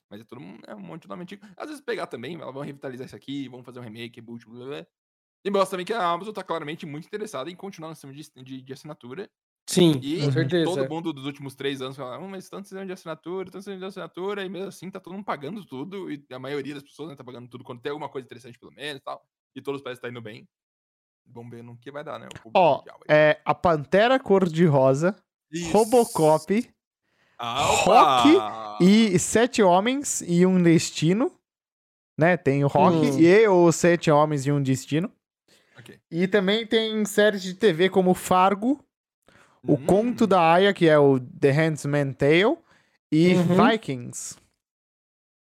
Mas é todo um, é um monte de nome antigo. Às vezes pegar também, elas vão revitalizar isso aqui, vão fazer um remake, reboot, blá, blá, blá. E mostra também que a Amazon tá claramente muito interessada em continuar no sistema de, de, de assinatura. Sim, E com certeza. todo mundo dos últimos três anos fala, "Ah, mas tanto precisando de assinatura, tanto precisando de assinatura, e mesmo assim tá todo mundo pagando tudo, e a maioria das pessoas né, tá pagando tudo quando tem alguma coisa interessante pelo menos e tal. E todos parecem estar indo bem. Vamos ver no que vai dar, né? Ó, é a Pantera Cor-de-Rosa. Robocop Ah, Rock e Sete Homens e um Destino. Né? Tem o Rock Hum. e os Sete Homens e um Destino. Ok. E também tem séries de TV como Fargo, O Hum, Conto da Aya, que é o The Handmaid's Tale, e Uhum. Vikings.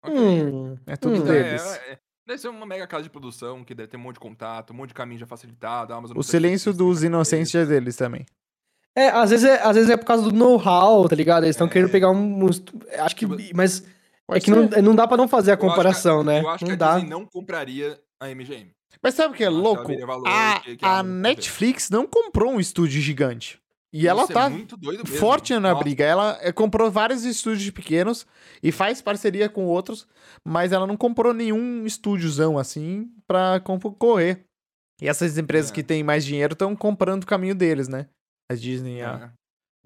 ok. Hum, É tudo Hum. deles. É, é, deve ser uma mega casa de produção que deve ter um monte de contato, um monte de caminho já facilitado. a Amazon O Silêncio dos Inocentes eles. é deles também. É, às vezes é, às vezes é por causa do know-how, tá ligado? Eles estão É. querendo pegar um. um Acho que. Tipo, Mas é Pode que não, ser. não dá pra não fazer a Eu acho que a- comparação, né? Eu acho não que a dá. Disney não compraria a MGM. Mas sabe o que é Eu louco? valor A, que- que a. Netflix não comprou um estúdio gigante. E ela Isso é tá muito doido mesmo. forte na Nossa, briga. Ela eh, comprou vários estúdios pequenos e faz parceria com outros, mas ela não comprou nenhum estúdiozão assim pra concorrer. E essas empresas É. que têm mais dinheiro estão comprando o caminho deles, né? A Disney, a,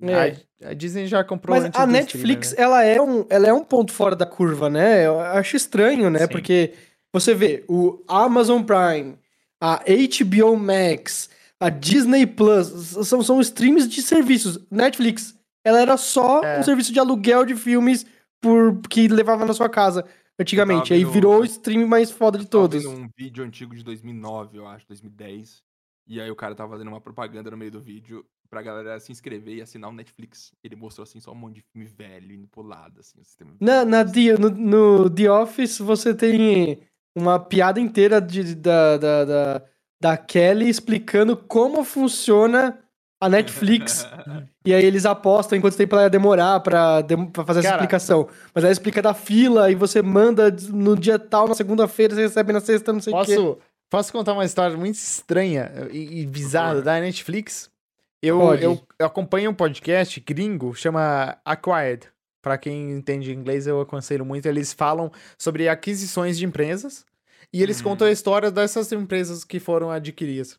É. É. a, a Disney já comprou Mas antes a Netflix, streamer, ela, é um, ela é um ponto fora da curva, né? Eu acho estranho, né? Sim. Porque você vê o Amazon Prime, a HBO Max, a Disney Plus, são, são streams de serviços. Netflix, ela era só É. um serviço de aluguel de filmes por que levava na sua casa antigamente. Aí virou o stream mais foda de todos. um vídeo antigo de 2009, eu acho, 2010. E aí o cara tava fazendo uma propaganda no meio do vídeo pra galera se inscrever e assinar o Netflix. Ele mostrou, assim, só um monte de filme velho indo pro lado, assim. O sistema Na, na The- no, no The Office, você tem uma piada inteira de, da, da, da, da Kelly explicando como funciona a Netflix. e aí eles apostam em quanto tempo ela ia demorar pra, dem- pra fazer essa Cara- explicação. Mas ela explica da fila e você manda no dia tal, na segunda-feira, você recebe na sexta, não sei o quê. Posso, contar uma história muito estranha e, e bizarra da Netflix? Eu, eu, eu acompanho um podcast gringo, chama Acquired. Pra quem entende inglês, eu aconselho muito. Eles falam sobre aquisições de empresas e eles Uhum. contam a história dessas empresas que foram adquiridas.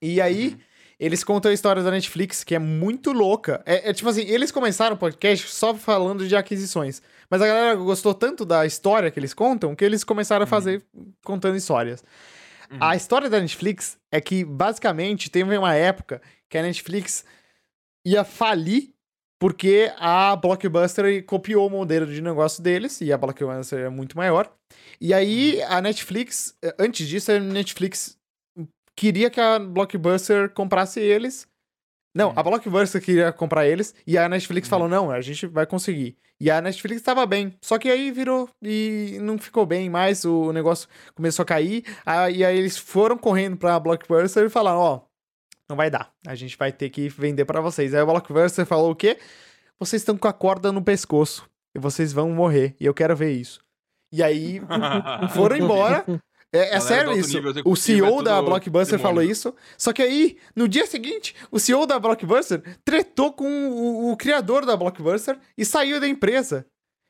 E aí, Uhum. eles contam a história da Netflix, que é muito louca. É, é tipo assim, eles começaram o podcast só falando de aquisições. Mas a galera gostou tanto da história que eles contam que eles começaram a fazer contando histórias. Uhum. A história da Netflix é que, basicamente, teve uma época que a Netflix ia falir porque a Blockbuster copiou o modelo de negócio deles e a Blockbuster é muito maior. E aí a Netflix, eh, antes disso, a Netflix queria que a Blockbuster comprasse eles. Não, a Blockbuster queria comprar eles e a Netflix Uhum. falou: não, a gente vai conseguir. E a Netflix estava bem, só que aí virou e não ficou bem mais, o negócio começou a cair. Aí, aí eles foram correndo pra Blockbuster e falaram: ó, não vai dar, a gente vai ter que vender pra vocês. Aí a Blockbuster falou o quê? Vocês estão com a corda no pescoço e vocês vão morrer e eu quero ver isso. E aí foram embora. É, é do sério isso. nível O CEO é da Blockbuster falou demônio. isso. Só que aí, no dia seguinte, o CEO da Blockbuster tretou com o, o criador da Blockbuster e saiu da empresa.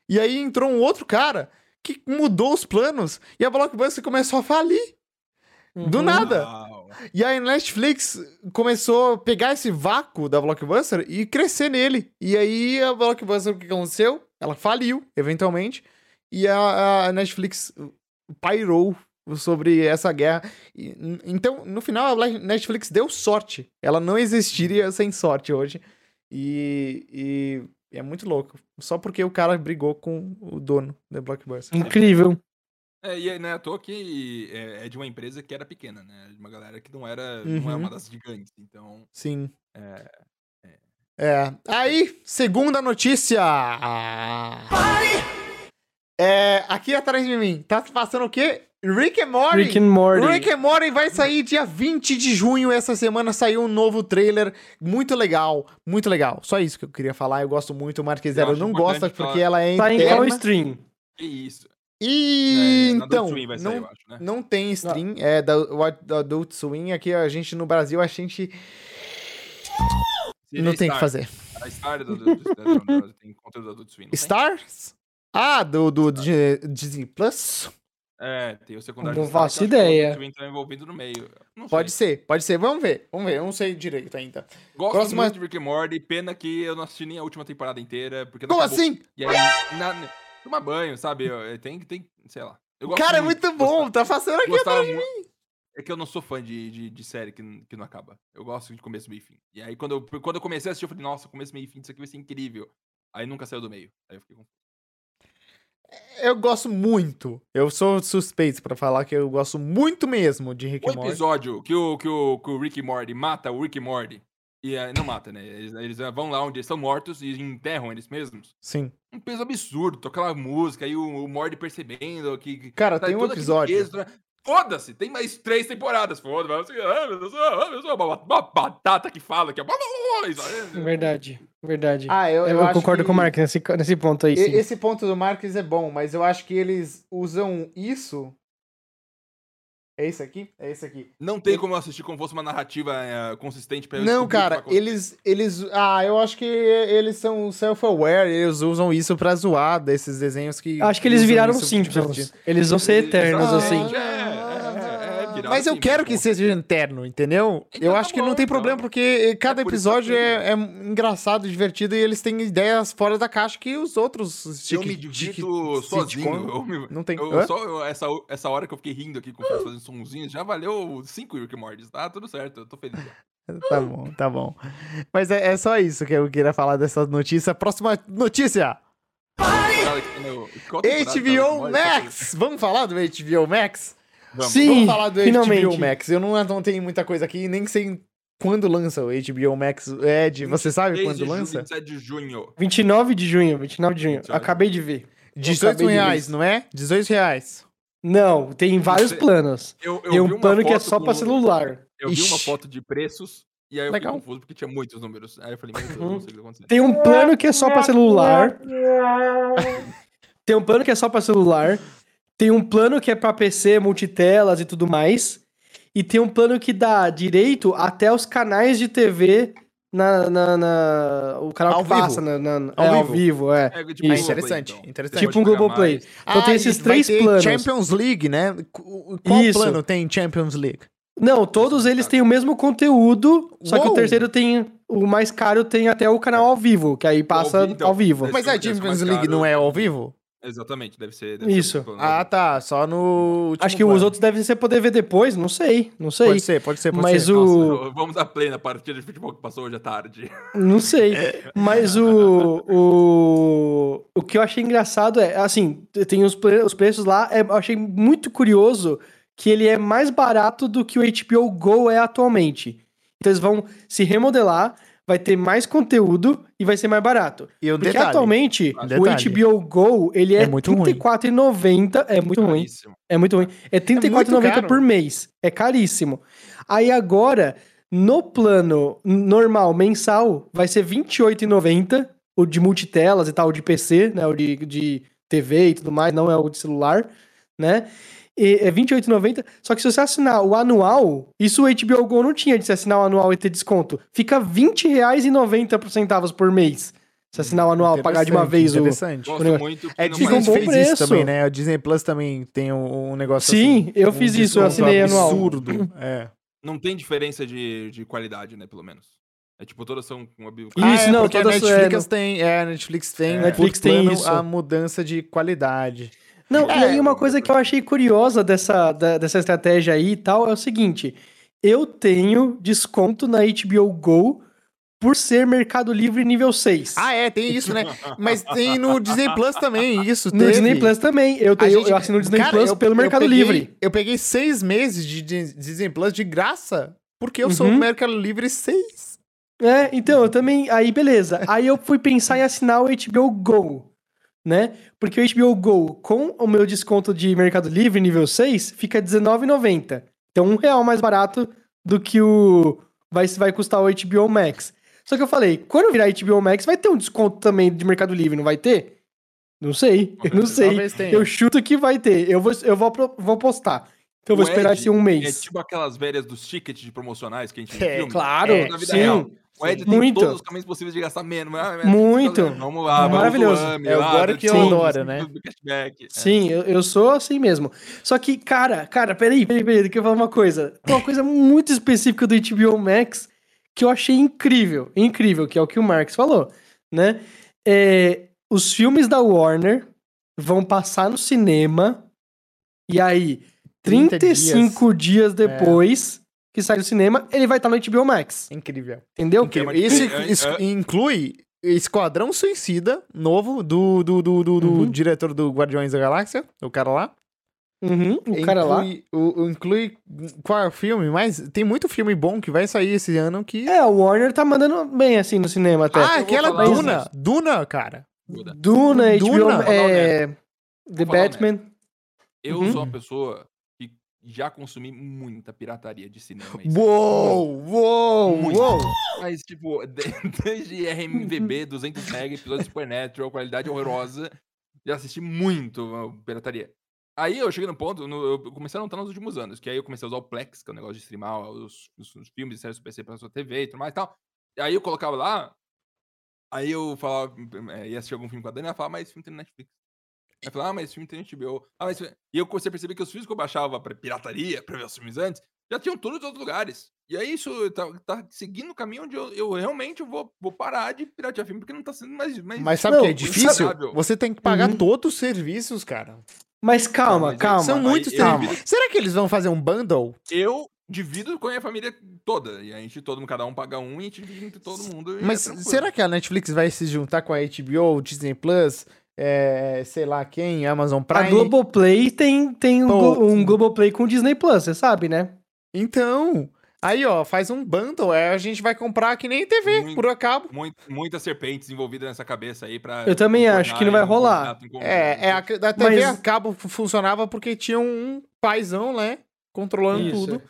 E aí entrou um outro cara que mudou os planos e a Blockbuster começou a falir. Do Uhum. nada. E a Netflix começou a pegar esse vácuo da Blockbuster e crescer nele. E aí a Blockbuster, o que aconteceu? Ela faliu, eventualmente. E a, a Netflix pairou sobre essa guerra. Então, no final, a Netflix deu sorte. Ela não existiria sem sorte hoje. E, e é muito louco. Só porque o cara brigou com o dono da Blockbuster. Incrível. É, e aí, não é à toa que é, é de uma empresa que era pequena, né? De uma galera que não era, não é Uhum. uma das gigantes. Então, Sim. é, É. Aí, segunda notícia. É, aqui atrás de mim, tá passando o quê? Rick and Morty. Rick and Morty. Rick and Morty vai sair dia 20 de junho. Essa semana saiu um novo trailer. Muito legal, muito legal. Só isso que eu queria falar. Eu gosto muito. O Marquezero acho não importante gosta porque falar- ela é Tá em qual interna. stream? que isso. E É, na então, Adult Swim vai sair, não, eu acho, né? não tem stream. É da, o da Adult Swim. Aqui a gente no Brasil, a gente Seria não tem o que fazer. A Star do, do, do, do, do- tem conteúdo do Adult Swim. não tem? Stars? Ah, do, do, de- Disney Plus? É, tem o secundário. Não faço o ideia. Rodrigo entra envolvido no meio. Não Pode ser, pode ser. Vamos ver, vamos ver. Eu não sei direito ainda. Gosto Próxima- muito de Rick and Morty, pena que eu não assisti nem a última temporada inteira. Porque não Como acabou. assim? E aí, na, toma banho, sabe? Tem, tem, sei lá. Cara, é muito bom. Tá passando aqui atrás de mim. É que eu não sou fã de, de, de série que, que não acaba. Eu gosto de começo, meio e fim. E aí, quando eu, quando eu comecei a assistir, eu falei, nossa, começo, meio e fim, isso aqui vai ser incrível. Aí nunca saiu do meio. Aí eu fiquei com. Eu gosto muito. Eu sou suspeito pra falar que eu gosto muito mesmo de Rick O Morty. episódio que o, que, o, que o Rick Morty mata o Rick Morty. E não mata, né? Eles, eles vão lá onde eles estão mortos e enterram eles mesmos. Sim. Um peso absurdo, toca aquela música, aí o, o Morty percebendo que. que Cara, tá tem um episódio. peso, né? Foda-se, tem mais três temporadas. Foda-se, ah, Deus, ah, Deus, uma, batata que fala que é. Verdade, verdade. Ah, eu, eu eu acho concordo que com o Mark nesse, nesse ponto aí, sim. Esse ponto do Marques é bom, mas eu acho que eles usam isso. É esse aqui? É esse aqui. Não tem como eu assistir como fosse uma narrativa eh, consistente pra eu Não, cara, acontecer. eles, eles. Ah, eu acho que eles são self-aware, eles usam isso pra zoar desses desenhos que. Acho que eles viraram Simpsons. divertido. Eles vão ser eternos, Ah, assim. É, é, é, Mas eu Simpsons, quero que seja interno, entendeu? Então eu tá acho que não bom, tem então. problema, porque cada É episódio é, é engraçado, divertido, e eles têm ideias fora da caixa que os outros. Eu me divirto sozinho. Eu me- Não tem. eu- só eu- essa, essa hora que eu fiquei rindo aqui com vocês fazendo sonzinhos, já valeu cinco Rick and Mortys, tá? Tudo certo, eu tô feliz. Tá bom, tá bom. Mas é, é só isso que eu queria falar dessa notícia. Próxima notícia! Tá and HBO Morty? Max! Vamos falar do HBO Max? Vamos. Sim, Vamos falar do finalmente. HBO Max. Eu não, não tenho muita coisa aqui, nem sei quando lança o HBO Max. Ed, você sabe 23 quando de lança? 27 de junho. 29 de junho, 29 de junho. 29. Acabei de ver. 18 acabei de ver reais, não é? 18 reais. Não, tem vários Você- planos. Eu, eu Tem vi um plano que é só pra celular. Eu vi uma Ixi. foto de preços e aí eu Legal. fiquei confuso porque tinha muitos números. Aí eu falei, meu Deus, Uhum. não sei o que acontecendo. Tem um plano que é só pra celular. Tem um plano que é só pra celular. Tem um plano que é pra PC, multitelas e tudo mais. E tem um plano que dá direito até os canais de TV na. na, na- o canal Ao que vivo. passa. Na, na- Ao é, ao vivo. vivo, é. É, tipo, Isso. Interessante, então. interessante. Tipo um Globoplay. mais. Então tem esses vai três ter planos. Champions League, né? Qu- Qual Isso. plano tem Champions League? Não, todos eles têm o mesmo conteúdo, só que Uou. o terceiro tem. O mais caro tem até o canal ao vivo, que aí passa vi- então, ao vivo. Esse Mas é a Champions League caro. não é ao vivo? Exatamente, deve ser. deve ser Isso. plano. Ah, tá. Só no. último Acho que os plano. outros devem ser poder ver depois, não sei, não sei. Pode ser, pode ser, pode Mas ser. o- Nossa, vamos dar play na partida de futebol que passou hoje à tarde. Não sei. Mas o, o. O que eu achei engraçado é, assim, tem os, pre- os preços lá, é, eu achei muito curioso que ele é mais barato do que o HBO Go é atualmente. Então eles vão se remodelar, vai ter mais conteúdo e vai ser mais barato. E Porque detalhe, atualmente, um o detalhe. HBO Go, ele é, É muito ruim. R$34,90. É muito ruim. Caríssimo. É muito ruim. É R$34,90 caro. por mês. É caríssimo. Aí agora, no plano normal, mensal, vai ser R$28,90. O de multitelas e tal, o de PC, né? O de, de TV e tudo mais, não é o de celular, né? E é R$28,90. Só que se você assinar o anual, isso o HBO Go não tinha de se assinar o anual e ter desconto. Fica R$20,90 por mês. Se assinar o anual, pagar de uma Interessante, vez o. Interessante. É, um Disney bom fez isso também, né? A Disney Plus também tem um, um negócio Sim, assim. eu um fiz isso, eu assinei anual. absurdo. É. não tem diferença de, de qualidade, né, pelo menos. É tipo, todas são com a bio- Isso, é, não, porque a todas- Netflix é, tem, é, a Netflix tem, É. Netflix tem isso. a mudança de qualidade. Não, e É, aí uma coisa que eu achei curiosa dessa, da- dessa estratégia aí e tal é o seguinte: eu tenho desconto na HBO Go por ser Mercado Livre nível 6. Ah, é, tem isso, né? Mas tem no Disney Plus também, isso no teve. Disney Plus também. Eu, tenho, gente- eu assino o Disney Cara, Plus eu- pelo eu Mercado peguei- Livre. Eu peguei seis meses de Dis- Disney Plus de graça, porque eu sou Uhum. o Mercado Livre 6. É, então, eu também. Aí, beleza. Aí eu fui pensar em assinar o HBO Go, né? Porque o HBO Go, com o meu desconto de Mercado Livre nível 6, fica R$19,90. Então, um real mais barato do que o. Vai, vai custar o HBO Max. Só que eu falei, quando virar HBO Max, vai ter um desconto também de Mercado Livre, não vai ter? Não sei, eu não sei. Eu chuto que vai ter. Eu vou, eu vou, vou postar. Então eu vou esperar esse um É mês. tipo aquelas velhas dos tickets de promocionais que a gente É, filme. Claro, É, na vida sim. real. O Ed Sim. Muito. tem todos os caminhos possíveis de gastar menos. mas- mas- Muito. Vamos lá, vamos Maravilhoso. É agora que eu adoro, né? É. Sim, eu, eu sou assim mesmo. Só que, cara, cara, peraí, peraí, peraí, deixa eu falar uma coisa. Tem uma coisa muito específica do HBO Max que eu achei incrível, incrível, que é o que o Marx falou, né? É, os filmes da Warner vão passar no cinema e aí, 30 35 dias, depois que sai do cinema, ele vai estar no HBO Max, Incrível. entendeu? Incrível. Isso, é, isso é. inclui Esquadrão Suicida, novo, do, do, do, do, do Uhum. diretor do Guardiões da Galáxia, o cara lá. Uhum, o cara lá. Inclui- O, o- inclui. Qual é o filme? Mas tem muito filme bom que vai sair esse ano que. É, o Warner tá mandando bem assim no cinema até. ah, eu aquela Duna. honesto. Duna, cara. Duda, Duna, HBO, Duna. é, The Batman. Eu Uhum. sou uma pessoa já consumi muita pirataria de cinema. isso. Uou, uou, Muito. uou. Mas, tipo, de- desde RMVB, 200 MB, episódio de Supernatural, qualidade horrorosa, já assisti muito uh, pirataria. Aí eu cheguei no ponto, no- eu comecei a notar nos últimos anos, que aí eu comecei a usar o Plex, que é o negócio de streamar os, os- os filmes e séries do PC pra sua TV e tudo mais e tal. Aí eu colocava lá, aí eu falava, é, ia assistir algum filme com a Dani, ela falava, mas esse filme tem no Netflix. Aí ah, mas esse filme tem HBO. Ah, mas... E eu comecei a perceber que os filmes que eu baixava pra pirataria, pra ver os filmes antes, já tinham todos os outros lugares. E aí isso tá, tá seguindo o caminho onde eu, eu realmente vou, vou parar de piratear filme, porque não tá sendo mais... mais... Mas sabe o Não, que é difícil? sabe- Você tem que pagar Uhum. todos os serviços, cara. Mas calma, mas aí calma. São muitos serviços. Será que eles vão fazer um bundle? Eu divido com a minha família toda. E a gente, todo cada um paga um e a gente divide entre todo mundo. e Mas é será que a Netflix vai se juntar com a HBO, Disney Plus, é, sei lá quem, Amazon A Prime? Globoplay tem, tem um, Pô. Um Globoplay com Disney Plus, você sabe, né? Então, aí ó, faz um bundle, aí a gente vai comprar que nem TV, Muito. por acabo. Muito, muitas serpentes envolvidas nessa cabeça aí pra. Eu também acho que não vai rolar. um. É, é a, a TV a Mas- cabo fu- funcionava porque tinha um paizão, né, controlando Isso. tudo.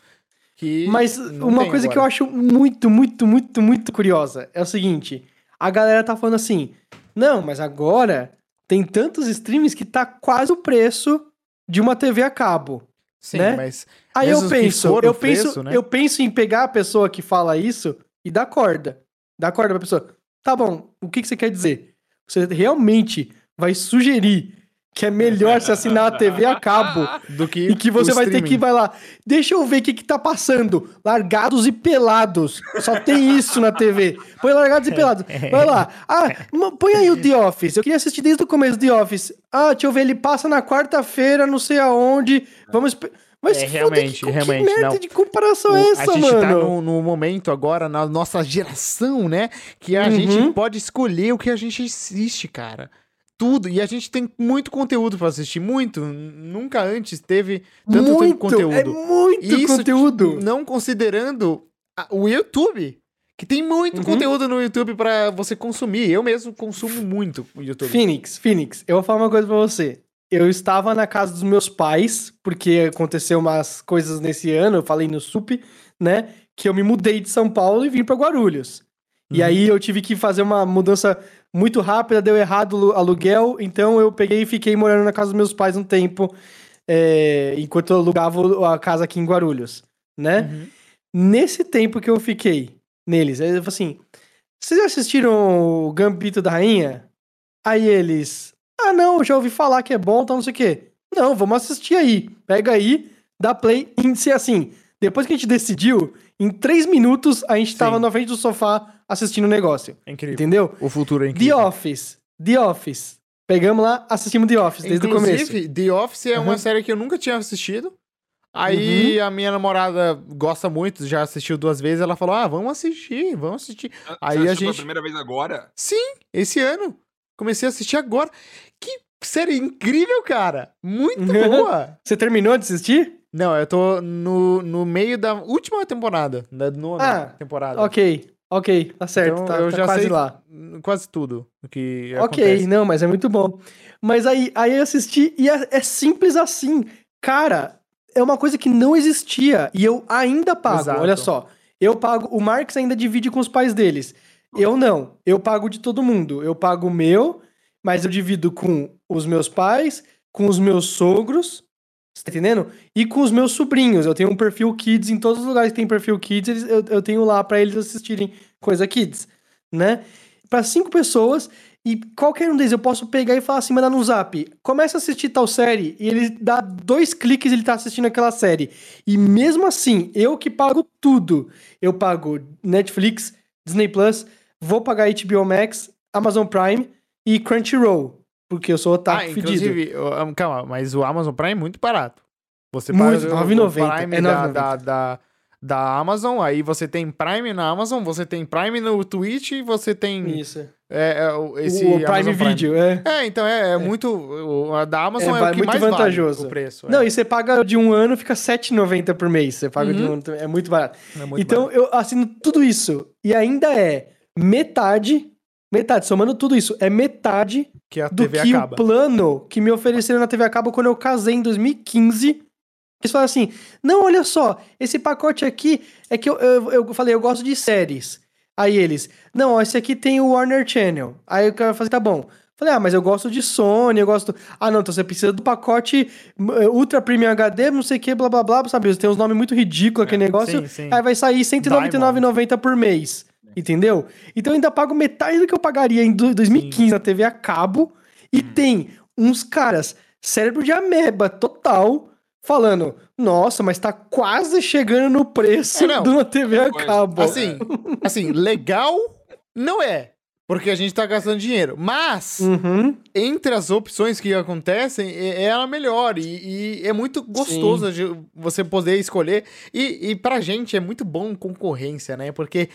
Que Mas uma coisa que eu agora. acho muito, muito, muito, muito curiosa é o seguinte: a galera tá falando assim, não, mas agora tem tantos streams que tá quase o preço de uma TV a cabo. Sim, né? mas Aí eu penso, eu o preço, penso, né? eu penso em pegar a pessoa que fala isso e dar corda. Dar corda pra pessoa. Tá bom, o que, que você quer dizer? Você realmente vai sugerir que é melhor se assinar a TV a cabo do que e que você vai ter que streaming. vai lá. Deixa eu ver o que, que tá passando. Largados e pelados. Só tem isso na TV. Põe largados e pelados. Vai lá. Ah, põe aí o The Office. Eu queria assistir desde o começo The Office. Ah, deixa eu ver, ele passa na quarta-feira, não sei aonde. Vamos. Mas É, realmente, que, realmente, que merda não. de comparação O- é a essa, gente mano? tá no, no momento agora, na nossa geração, né? Que a Uhum. gente pode escolher o que a gente assiste, cara. Tudo. E a gente tem muito conteúdo pra assistir. Muito. Nunca antes teve tanto muito, conteúdo. É muito Isso, conteúdo. Não considerando a- o YouTube. Que tem muito Uhum. conteúdo no YouTube pra você consumir. Eu mesmo consumo muito o YouTube. Phoenix, Phoenix, eu vou falar uma coisa pra você. Eu estava na casa dos meus pais, porque aconteceu umas coisas nesse ano, eu falei no SUP, né? Que eu me mudei de São Paulo e vim pra Guarulhos. E Uhum. aí eu tive que fazer uma mudança muito rápida, deu errado o aluguel, então eu peguei e fiquei morando na casa dos meus pais um tempo, é, enquanto eu alugava a casa aqui em Guarulhos, né? Uhum. Nesse tempo que eu fiquei neles, eu falei assim: vocês já assistiram o Gambito da Rainha? Aí eles, ah, não, eu já ouvi falar que é bom, então não sei o quê. Não, vamos assistir aí. Pega aí, dá play. E se assim, depois que a gente decidiu, em três minutos a gente tava Sim. na frente do sofá assistindo o negócio. É incrível. Entendeu? O futuro é The incrível. Office. The Office. Pegamos lá, assistimos The Office desde o começo. Inclusive, The Office é uma Uhum. série que eu nunca tinha assistido. Aí a minha namorada gosta muito, já assistiu duas vezes. Ela falou: Ah, vamos assistir, vamos assistir. Você aí a gente- primeira vez agora? Sim, esse ano. Comecei a assistir agora. Que série incrível, cara! Muito Uhum. boa! Você terminou de assistir? Não, eu tô no, no meio da última temporada, da nona Ah, temporada. Ok, ok, tá certo, Então, tá, eu tá já quase sei lá. quase tudo que Ok, acontece. não, mas é muito bom. Mas aí, aí eu assisti e é, é simples assim. Cara, é uma coisa que não existia e eu ainda pago. Exato. Olha só, eu pago. O Marx ainda divide com os pais deles. Eu não. Eu pago de todo mundo. Eu pago o meu, mas eu divido com os meus pais, com os meus sogros. Você tá entendendo? E com os meus sobrinhos. Eu tenho um perfil Kids em todos os lugares que tem perfil Kids, eles- eu, eu tenho lá pra eles assistirem coisa kids, né? Pra cinco pessoas e qualquer um deles eu posso pegar e falar assim, mandar no zap, começa a assistir tal série e ele dá dois cliques e ele tá assistindo aquela série. E mesmo assim, eu que pago tudo, eu pago Netflix, Disney Plus, vou pagar HBO Max, Amazon Prime e Crunchyroll, porque eu sou otaku Ah, inclusive, eu- calma, mas o Amazon Prime é muito barato. Você Muito, paga o- o 9,90, Prime é da, 9,90. da, da, da Amazon, aí você tem Prime na Amazon, você tem Prime no Twitch e você tem Isso. é, é, o- esse o Prime Amazon Video, é. É, então é, é muito. o- A da Amazon É, é, o que muito mais vantajoso. vale o preço. é. Não, e você paga de um ano, fica R$7,90 por mês. Você paga de Uhum. um ano, é muito barato. É muito então, barato. eu assino tudo isso. E ainda é metade, metade, somando tudo isso, é metade que do TV que acaba. o plano que me ofereceram na TV a cabo quando eu casei em 2015. Eles falaram assim: não, olha só, esse pacote aqui é que eu, eu, eu falei, eu gosto de séries. Aí eles, não, ó, esse aqui tem o Warner Channel. Aí o cara falou assim, tá bom. Falei, ah, mas eu gosto de Sony, eu gosto. Ah, não, então você precisa do pacote eh, Ultra Premium HD, não sei o que, blá blá blá, sabe? Tem uns nomes muito ridículos aquele negócio. sim, sim. Aí vai sair R$ 199,90 por mês. Entendeu? Então eu ainda pago metade do que eu pagaria em do- 2015 na TV a cabo. E tem uns caras, cérebro de ameba total, falando: Nossa, mas tá quase chegando no preço É, de uma TV a cabo. Assim, assim, legal não é. Porque a gente tá gastando dinheiro. Mas, Uhum. entre as opções que acontecem, é é a melhor. E, e é muito gostoso de você poder escolher. E, e pra gente é muito bom concorrência, né? Porque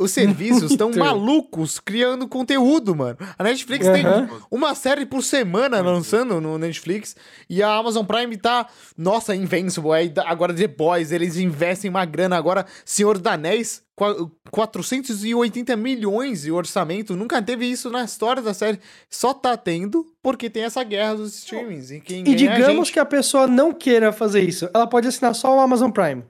os serviços estão Muito. malucos criando conteúdo, mano. A Netflix tem Aham. uma série por semana lançando no Netflix. E a Amazon Prime tá, nossa, Invincible. Aí dá- agora The Boys, eles investem uma grana. Agora, Senhor dos Anéis, qua- 480 milhões de orçamento. Nunca teve isso na história da série. Só tá tendo porque tem essa guerra dos streamings. E, quem E é a digamos gente. que a pessoa não queira fazer isso. Ela pode assinar só o Amazon Prime.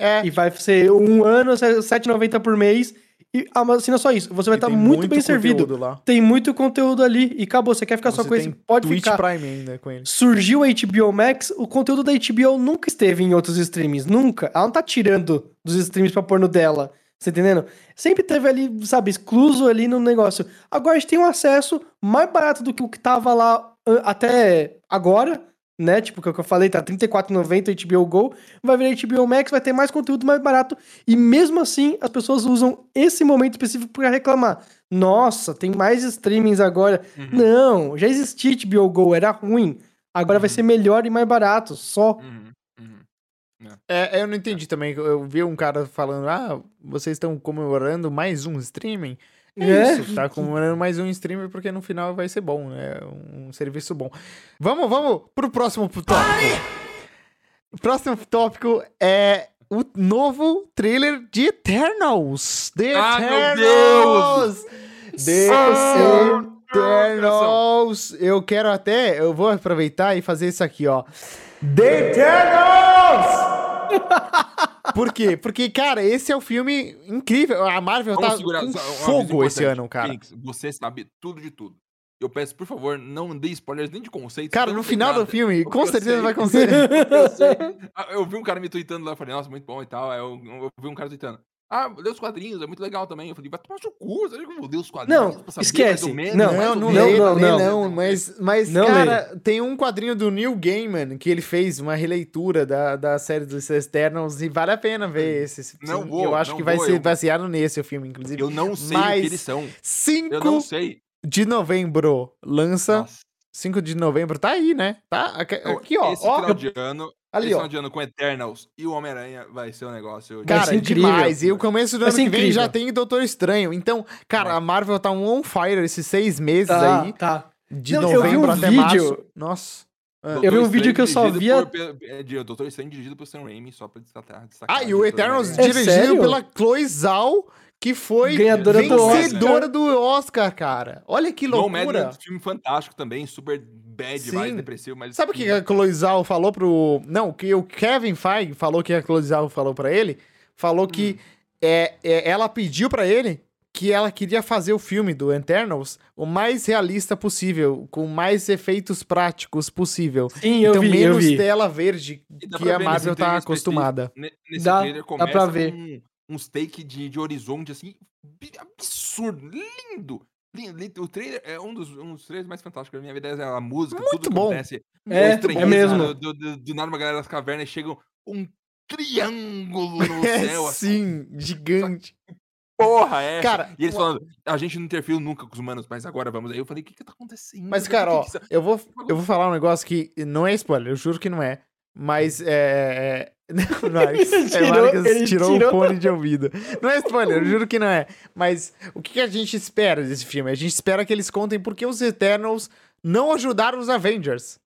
É, E vai ser um ano, R$ 7,90 por mês. E ama- assina só isso. Você vai estar tem muito, bem servido. lá. Tem muito conteúdo ali. E acabou. Você quer ficar só Você com esse? Pode Twitch ficar. Prime ainda com ele. surgiu a HBO Max, o conteúdo da HBO nunca esteve em outros streams, nunca. Ela não tá tirando dos streams pra pôr no dela, você entendendo? Sempre teve ali, sabe, excluso ali no negócio. Agora a gente tem um acesso mais barato do que o que tava lá ah, até agora, né? Tipo, que é o que eu falei, tá R$34,90 HBO Go, vai virar HBO Max, vai ter mais conteúdo mais barato, e mesmo assim as pessoas usam esse momento específico pra reclamar. Nossa, tem mais streamings agora. Uhum. Não, já existia HBO Go, era ruim. Agora vai Uhum. ser melhor e mais barato, só. Uhum, uhum. É, eu não entendi também. Eu vi um cara falando: ah, vocês estão comemorando mais um streaming. É, É. isso, tá comemorando mais um streaming porque no final vai ser bom, né? Um serviço bom. Vamos, vamos pro próximo tópico. O próximo tópico é o novo trailer de Eternals. The Ah, meu Eternals! The Ah, Eternals! Eu quero até, eu vou aproveitar e fazer isso aqui, ó. The Eternals! Por quê? Porque, cara, esse é o filme incrível. A Marvel Vamos tá segurar com fogo esse ano, cara. Phoenix, você sabe tudo de tudo. Eu peço, por favor, não dê spoilers nem de conceitos. Cara, no final do nada. filme, Porque com certeza sei. vai acontecer. Eu. Ah, Eu vi um cara me tweetando lá, eu falei, nossa, muito bom e tal. Eu, eu vi um cara tweetando. Ah, lê os quadrinhos, é muito legal também. Eu falei, vai tomar seu cu, você acha que eu vou ler os quadrinhos? Não, esquece. menos, Não, Não, não, não, não, lê não. não, mas, mas Não cara, tem um quadrinho do Neil Gaiman que ele fez uma releitura da, da série dos Eternals e vale a pena ver esse. Não sim. vou, Eu acho não que vai vou, ser eu- baseado nesse o filme, inclusive. Eu não sei Mas- o que eles são. Eu 5 não sei. de novembro lança. Nossa. 5 de novembro, tá aí, né? Tá aqui, ó. Esse ó final de ano, ali, esse ó. ano com Eternals e o Homem-Aranha vai ser um negócio... Cara, incrível. demais. E o começo do Vai ano que vem incrível. já tem Doutor Estranho. Então, cara, a Marvel tá um on fire esses seis meses Tá, aí. tá. De Não, eu vi novembro um até vídeo- março. Nossa. Doutor Eu vi um vídeo que eu só via- Por, é, Doutor Estranho dirigido por Sam Raimi, só pra destacar. destacar Ah, e o de Eternals É dirigido sério? pela Chloe Zhao, que foi Ganhadora do Oscar. vencedora do Oscar, cara. Olha que No Madland, loucura. Sim. mais depressivo, mas... Sabe o que a Chloe Zhao falou pro... Não, que o Kevin Feige falou que a Chloe Zhao falou pra ele? Falou que Hum. é, é, ela pediu pra ele que ela queria fazer o filme do Eternals o mais realista possível, com mais efeitos práticos possível. Sim, eu então, vi, eu menos vi. tela verde que a ver Marvel tá acostumada. Nesse Dá- trailer dá pra ver. com uns take de, de horizonte, assim, absurdo, lindo. O trailer é um dos, um dos trailers mais fantásticos da minha vida. É a música, Muito tudo que bom. acontece. É, é mesmo. Do, do, do nada uma galera das cavernas chega um triângulo no É, céu, assim. sim, gigante. Porra, é. Cara, E eles falando, a gente não interferiu nunca com os humanos, mas agora vamos. Aí eu falei, o que que tá acontecendo? Mas, cara, que ó, que isso- eu vou, eu vou falar um negócio que não é spoiler, eu juro que não é. Mas é. é... Não, Marcos, é, Tirou, Marcos ele tirou, tirou. o fone de ouvido. Não é spoiler, eu juro que não é. Mas o que, que a gente espera desse filme? A gente espera que eles contem porque os Eternals não ajudaram os Avengers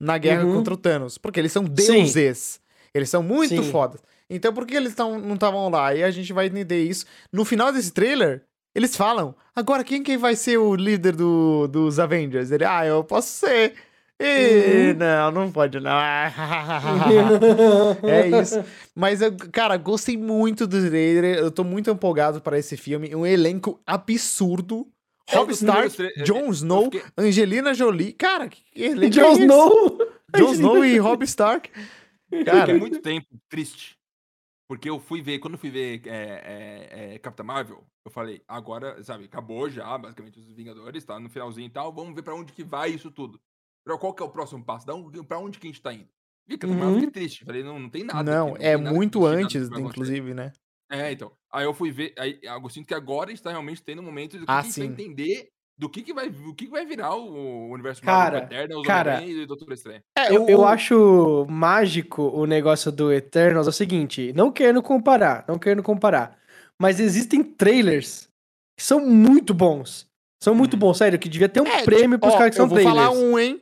na guerra Uhum. contra o Thanos. Porque eles são Sim. deuses. Eles são muito Sim. fodas. Então por que eles tão, não estavam lá? E a gente vai entender isso. No final desse trailer, eles falam: agora quem que vai ser o líder do, dos Avengers? Ele, ah, eu posso ser. E, Uhum. Não, não pode não. é isso. Mas, eu, cara, gostei muito do trailer. Eu tô muito empolgado para esse filme. Um elenco absurdo. É, Rob Stark, Jon eu Snow, fiquei- Angelina Jolie. Cara, que elenco Jon é? Snow. Jon Snow e Rob Stark. Fiquei Cara, muito tempo triste. Porque eu fui ver, quando eu fui ver é, é, é, Capitã Marvel, eu falei, agora, sabe, acabou já, basicamente, os Vingadores, tá no finalzinho e tal, vamos ver pra onde que vai isso tudo. Qual que é o próximo passo? Da onde, pra onde que a gente tá indo? Marvel, Uhum. fiquei triste. Falei, não, não tem nada. não, aqui, é tem nada muito não antes, inclusive, né? É, então. Aí eu fui ver, aí eu sinto que agora está realmente tendo um momento do que Ah, a gente vai sim. entender do que que vai, o que que vai virar o universo Cara, Marvel Eternals, cara, e Doutor Estranho. É, Eu, eu acho mágico o negócio do Eternals é o seguinte, não querendo comparar, não querendo comparar, mas existem trailers que são muito bons. São muito Uhum. bons, sério, que devia ter um É, prêmio pros ó, caras que são eu vou trailers. falar um, hein?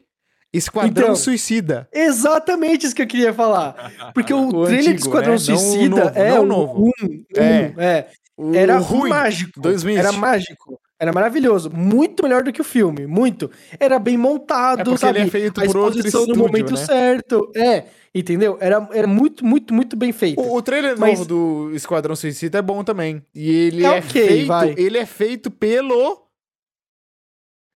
Esquadrão Então. Suicida. Exatamente isso que eu queria falar. Porque o, O trailer de antigo, Esquadrão né? Suicida é não o o novo. Um, um, É. é. Era ruim. mágico. Era mágico. Era maravilhoso. Muito melhor do que o filme. Muito. Era bem montado, É porque sabe? ele é feito a por outro exposição no estúdio, momento né? certo. É, entendeu? Era, era muito, muito, muito bem feito. O, o trailer Mas- novo do Esquadrão Suicida é bom também. E ele É é, ok, feito, vai. ele é feito pelo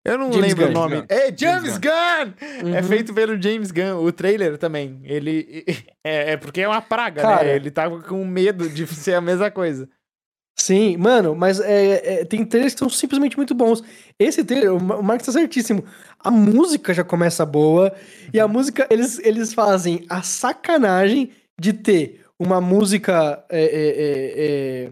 Eu não James lembro Gunn. o nome. Gunn. É James James Gunn. É Uhum. feito pelo James Gunn. O trailer também. Ele é, é porque é uma praga, Cara. né? Ele tava com medo de ser a mesma coisa. Sim, mano, mas é, é, tem trailers que são simplesmente muito bons. Esse trailer, o Ma- o Marcos tá certíssimo. A música já começa boa. E a música, eles, eles fazem a sacanagem de ter uma música. é, é, é, é,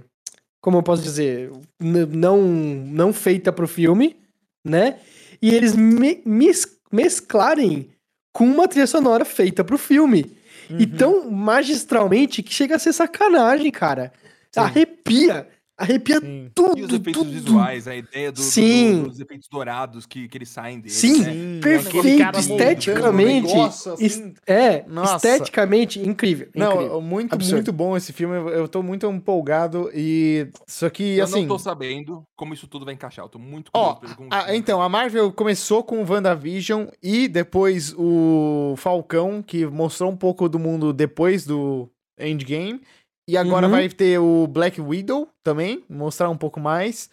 como eu posso dizer? Não, não feita pro filme, né? E eles me- mes- mesclarem com uma trilha sonora feita pro filme. Uhum. E tão magistralmente que chega a ser sacanagem, cara. Sim. Arrepia. Arrepia Sim. tudo. E os efeitos tudo. visuais, a ideia do, do- Sim. dos efeitos dourados que, que eles saem deles. Sim, né? Sim, perfeito, esteticamente, negócio assim. es- É, Nossa. esteticamente incrível. Não, incrível. muito, Absurdo. muito bom esse filme. Eu- Eu tô muito empolgado e. Só que, Eu assim. não tô sabendo como isso tudo vai encaixar. Eu tô muito curioso como a- então, a Marvel começou com o WandaVision e depois o Falcão, que mostrou um pouco do mundo depois do Endgame. E agora Uhum. vai ter o Black Widow também, mostrar um pouco mais.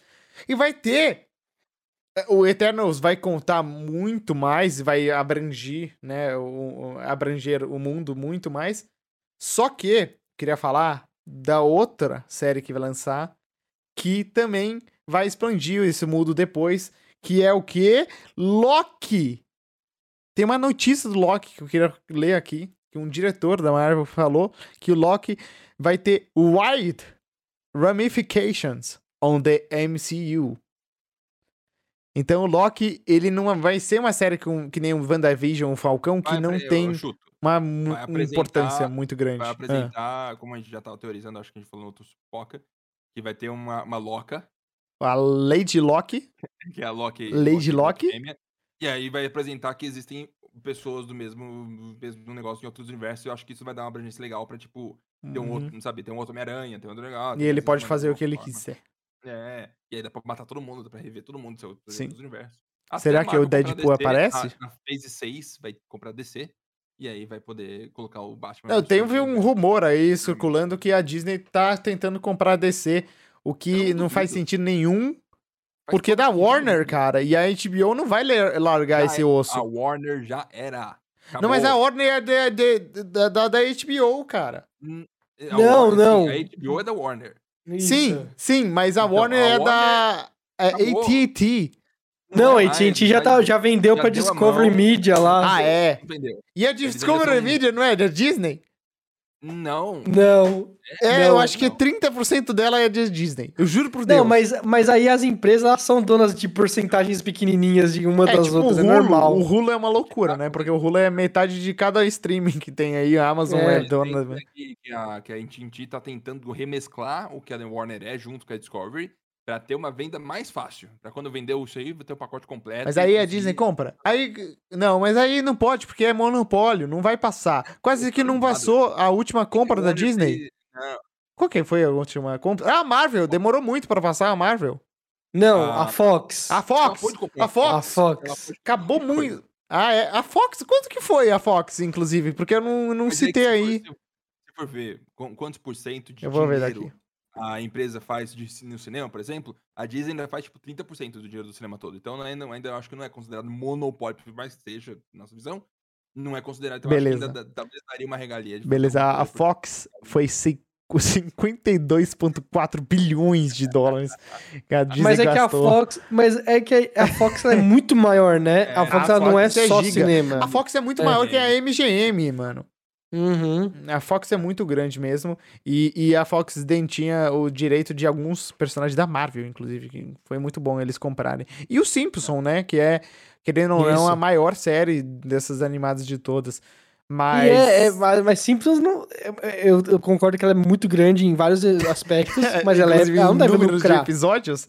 E vai ter. eh, O Eternals vai contar muito mais, vai abranger, né? O, o- abranger o mundo muito mais. Só que, queria falar da outra série que vai lançar, que também vai expandir esse mundo depois, que é o que? Loki! Tem uma notícia do Loki que eu queria ler aqui, que um diretor da Marvel falou que o Loki vai ter wide ramifications on the MCU. Então o Loki, ele não vai ser uma série com, que nem o WandaVision, o Falcão, que Vai não eu tem chuto. uma importância muito grande. Vai Ah. apresentar, como a gente já tava teorizando, acho que a gente falou no outro Poca, que vai ter uma, uma Loca, A Lady Loki. que é a Loki. Lady Loki? fêmea, E aí vai apresentar que existem pessoas do mesmo, mesmo negócio em outros universos. E eu acho que isso vai dar uma abrangência legal pra, tipo, ter um Uhum. outro, não sabe, ter um outro Homem-Aranha, ter um outro legal. E ele pode fazer o que ele quiser. É, e aí dá pra matar todo mundo, dá pra rever todo mundo do seu dos universos. Até Será que o Deadpool DC, aparece? Na, na Phase 6 vai comprar DC. E aí vai poder colocar o Batman. Eu tenho um universo. rumor aí circulando que a Disney tá tentando comprar a DC, o que não não faz sentido nenhum, Faz porque é da Warner, cara, e a HBO não vai largar Já esse é- osso. A Warner já era. Não, mas a Acabou. Warner é de- de- da, da, da HBO, cara. Hum, a Não, Warner, não. sim, a HBO é da Warner. Sim, sim, mas a Então, Warner a é Warner da é acabou. AT&T. Não, a é AT&T já, tá, já vendeu já pra Discovery. Media lá. Ah, é. E a Discovery Media não é da Disney? Não. Não. É, Não, eu acho que não. 30% dela é de Disney. Eu juro por Deus. Não, mas, mas aí as empresas elas são donas de porcentagens pequenininhas de uma é, das tipo, outras, o é Hulu, normal. o Hulu é uma loucura, né? Porque o Hulu é metade de cada streaming que tem aí. A Amazon É, é, dona. têm que, que a, que a AT&T tá tentando remesclar o que a Warner é junto com a Discovery pra ter uma venda mais fácil. Pra quando vender isso aí, ter o pacote completo. Mas aí a conseguir- Disney compra. Aí. Não, mas aí não pode, porque é monopólio, não vai passar. Quase que não passou a última compra da Disney. Qual que foi a última compra? Ah, a Marvel, demorou muito pra passar a Marvel. Não, Ah. a Fox. A Fox. A Fox. A Fox. Acabou muito. Ah, é. A Fox, quanto que foi a Fox, inclusive? Porque eu não, não Mas é citei se for- aí. Se for ver qu- quantos por cento de Eu vou ver daqui. A empresa faz de, no cinema, por exemplo, a Disney ainda faz tipo 30% do dinheiro do cinema todo. Então ainda, ainda acho que não é considerado monopólio, por mais que seja, na nossa visão, não é considerado. Então, acho que Beleza. ainda talvez daria uma regalia. de Beleza, a, Fox foi ci- com 52,4 bilhões de dólares que a Disney Mas é que a gastou. Fox, mas é que a Fox é muito maior, né? É, a Fox a ela não é Fox é só giga. cinema. A Fox é muito É. maior que a MGM, mano. Uhum. A Fox é muito grande mesmo. E, e a Fox Den tinha o direito de alguns personagens da Marvel, inclusive, que foi muito bom eles comprarem. E o Simpson, né? Que é, querendo ou não, Isso. a maior série dessas animadas de todas. Mas. É, é, mas mas Simpsons não. é- é- Eu, eu concordo que ela é muito grande em vários aspectos, mas ela, é, ela não em deve números de lucrar. episódios.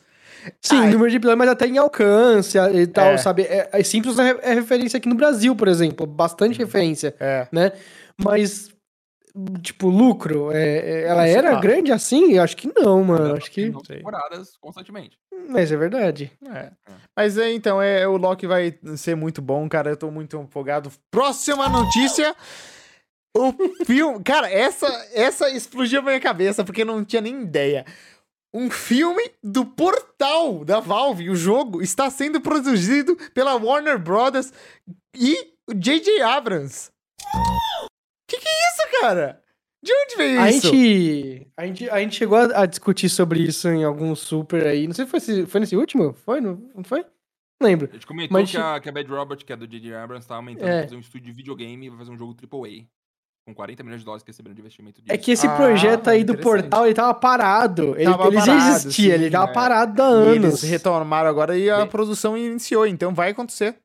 Sim, Ah, número de episódios, mas até em alcance e tal, É. sabe? É, é Simpsons é, é referência aqui no Brasil, por exemplo. Bastante referência, É. né? Mas, tipo, lucro, é, é- ela Não se era fala. grande assim? Eu acho que não, mano. Acho que. tem temporadas constantemente. Mas é verdade. É. Mas é, então, é, o Loki vai ser muito bom, cara. Eu tô muito empolgado. Próxima notícia. O filme. Cara, essa, essa explodiu a minha cabeça, porque eu não tinha nem ideia. Um filme do Portal da Valve, o jogo, está sendo produzido pela Warner Brothers e J.J. Abrams. Que que é isso, cara? De onde veio A isso? gente, a, gente, a gente chegou a, a discutir sobre isso em algum super aí. Não sei se foi, foi nesse último? Foi? Não, não foi? Não lembro. A gente comentou Mas que, a, que a Bad Robot, que é do J.J. Abrams, tá aumentando É. pra fazer um estúdio de videogame e vai fazer um jogo AAA. Com 40 milhões de dólares que receberam de investimento disso. É que esse Ah, projeto aí do portal, ele tava parado. Ele, Tava ele já parado, existia, sim, ele tava é. parado há E anos. eles retornaram agora e a Bem- produção iniciou, então vai acontecer.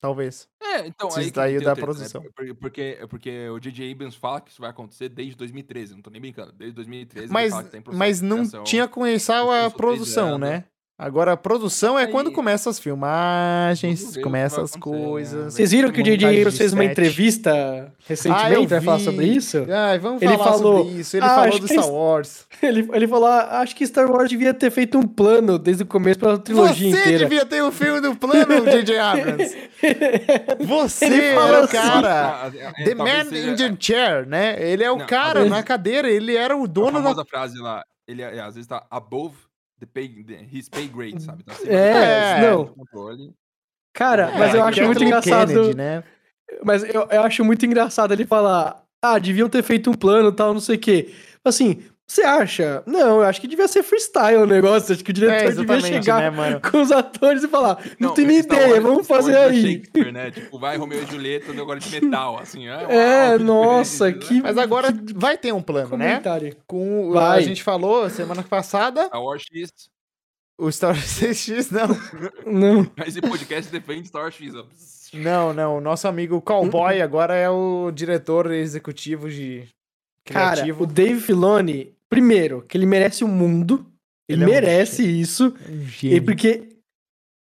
Talvez. É, então Precisa aí daí da treta, né? produção. Por- Porque, porque o J.J. Abrams fala que isso vai acontecer desde 2013, não tô nem brincando. Desde 2013 ele Mas, tá mas não tinha começado a produção, né? Agora a produção é Aí- quando começam as filmagens, começam vai as né? coisas. Vocês viram que o J.J. fez uma entrevista Ah, recentemente pra falar vi. sobre isso? Ai, vamos Ele falar falou, sobre isso. Ele "Ah, falou do Star Wars. Ele, ele falou, ah, acho que Star Wars devia ter feito um plano desde o começo pra trilogia Você inteira. devia ter o filme do plano, J.J. Abrams. Você é o assim. cara. Ah, é, é, The Man seja in the Chair, né? Ele é o Não, cara talvez- na cadeira, ele era o a dono da famosa frase lá. Ele é, às vezes tá above the pay, the- his pay grade, sabe? Tá É, não. controle. Cara, É, mas eu que acho é muito engraçado. Kennedy, né? Mas eu, eu acho muito engraçado ele falar, ah, deviam ter feito um plano tal, não sei o quê. Assim, você acha? Não, eu acho que devia ser freestyle o negócio. Acho que o diretor É, devia chegar né, mano? com os atores e falar, não, tem nem ideia, Wars- vamos fazer é aí. Né? Tipo, vai Romeu e Julieta, agora de metal, assim. É, que nossa, diferente, que né? Mas agora vai ter um plano, né? comentário. Com, a Vai. gente falou semana passada, Star Wars X. o Star Wars 6X, não. Não. Esse podcast defende Star Wars X. ó. Não, não. O nosso amigo Cowboy agora é o diretor executivo de Cara, criativo. o Dave Filoni, primeiro, que ele merece o mundo. Ele, Ele é um merece isso. Um E gênio. porque.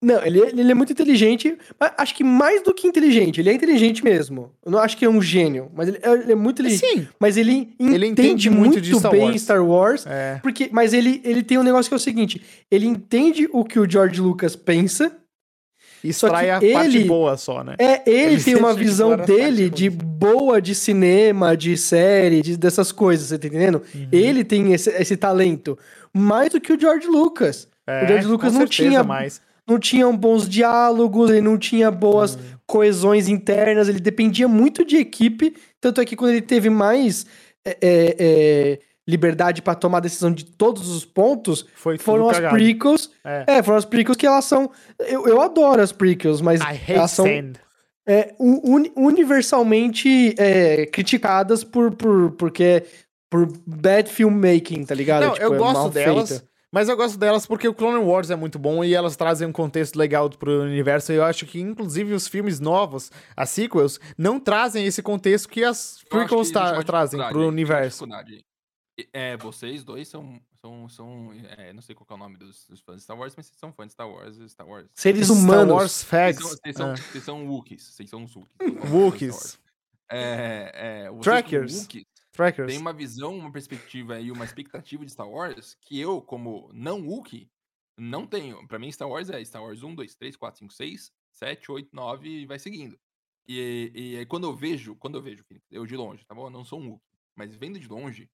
Não, ele, ele é muito inteligente, acho que mais do que inteligente, ele é inteligente mesmo. Eu não acho que é um gênio, mas ele, é- ele é muito inteligente. Sim. Mas ele, Ele entende, entende muito, muito de Star bem Wars. Star Wars. É. Porque, mas ele, ele tem um negócio que é o seguinte: ele entende o que o George Lucas pensa. Extrai a que parte ele- boa só, né? É, ele, Ele tem uma visão dele de boa de cinema, de série, de- dessas coisas, você tá entendendo? Uhum. Ele tem esse, esse talento. Mais do que o George Lucas. É, o George Lucas não tinha mais. não tinha bons diálogos, ele não tinha boas Uhum. coesões internas, ele dependia muito de equipe. Tanto é que quando ele teve mais é, é, é, liberdade pra tomar decisão de todos os pontos Foi tudo foram as cagado. prequels. É. É. foram as prequels que elas são. Eu, eu adoro as prequels, mas elas são sand. é, u- uni- universalmente é, criticadas por, por, porque por bad filmmaking, tá ligado? Não, eu é gosto delas, feita. mas eu gosto delas porque o Clone Wars é muito bom e elas trazem um contexto legal pro universo. E eu acho que, inclusive, os filmes novos, as sequels, não trazem esse contexto que as que prequels uma trazem pro universo. E- É, vocês dois são. são, são é, não sei qual é o nome dos, dos fãs de Star Wars, mas vocês são fãs de Star Wars. Star Wars. Seres Star humanos. Wars Vocês Facts. são, vocês, são, ah, vocês são Wookiees. Vocês são os Wookiees. Star. Wars. É, é, Trackers. Wookiees, Trackers. tem uma visão, uma perspectiva e uma expectativa de Star Wars que eu, como não Wookiee, não tenho. Pra mim, Star Wars é Star Wars 1, 2, 3, 4, 5, 6, 7, 8, 9 e vai seguindo. E, e aí quando eu vejo, quando eu vejo, eu de longe, tá bom? Eu não sou um Wookiee, mas vendo de longe,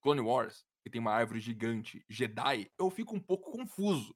Clone Wars, que tem uma árvore gigante, Jedi, eu fico um pouco confuso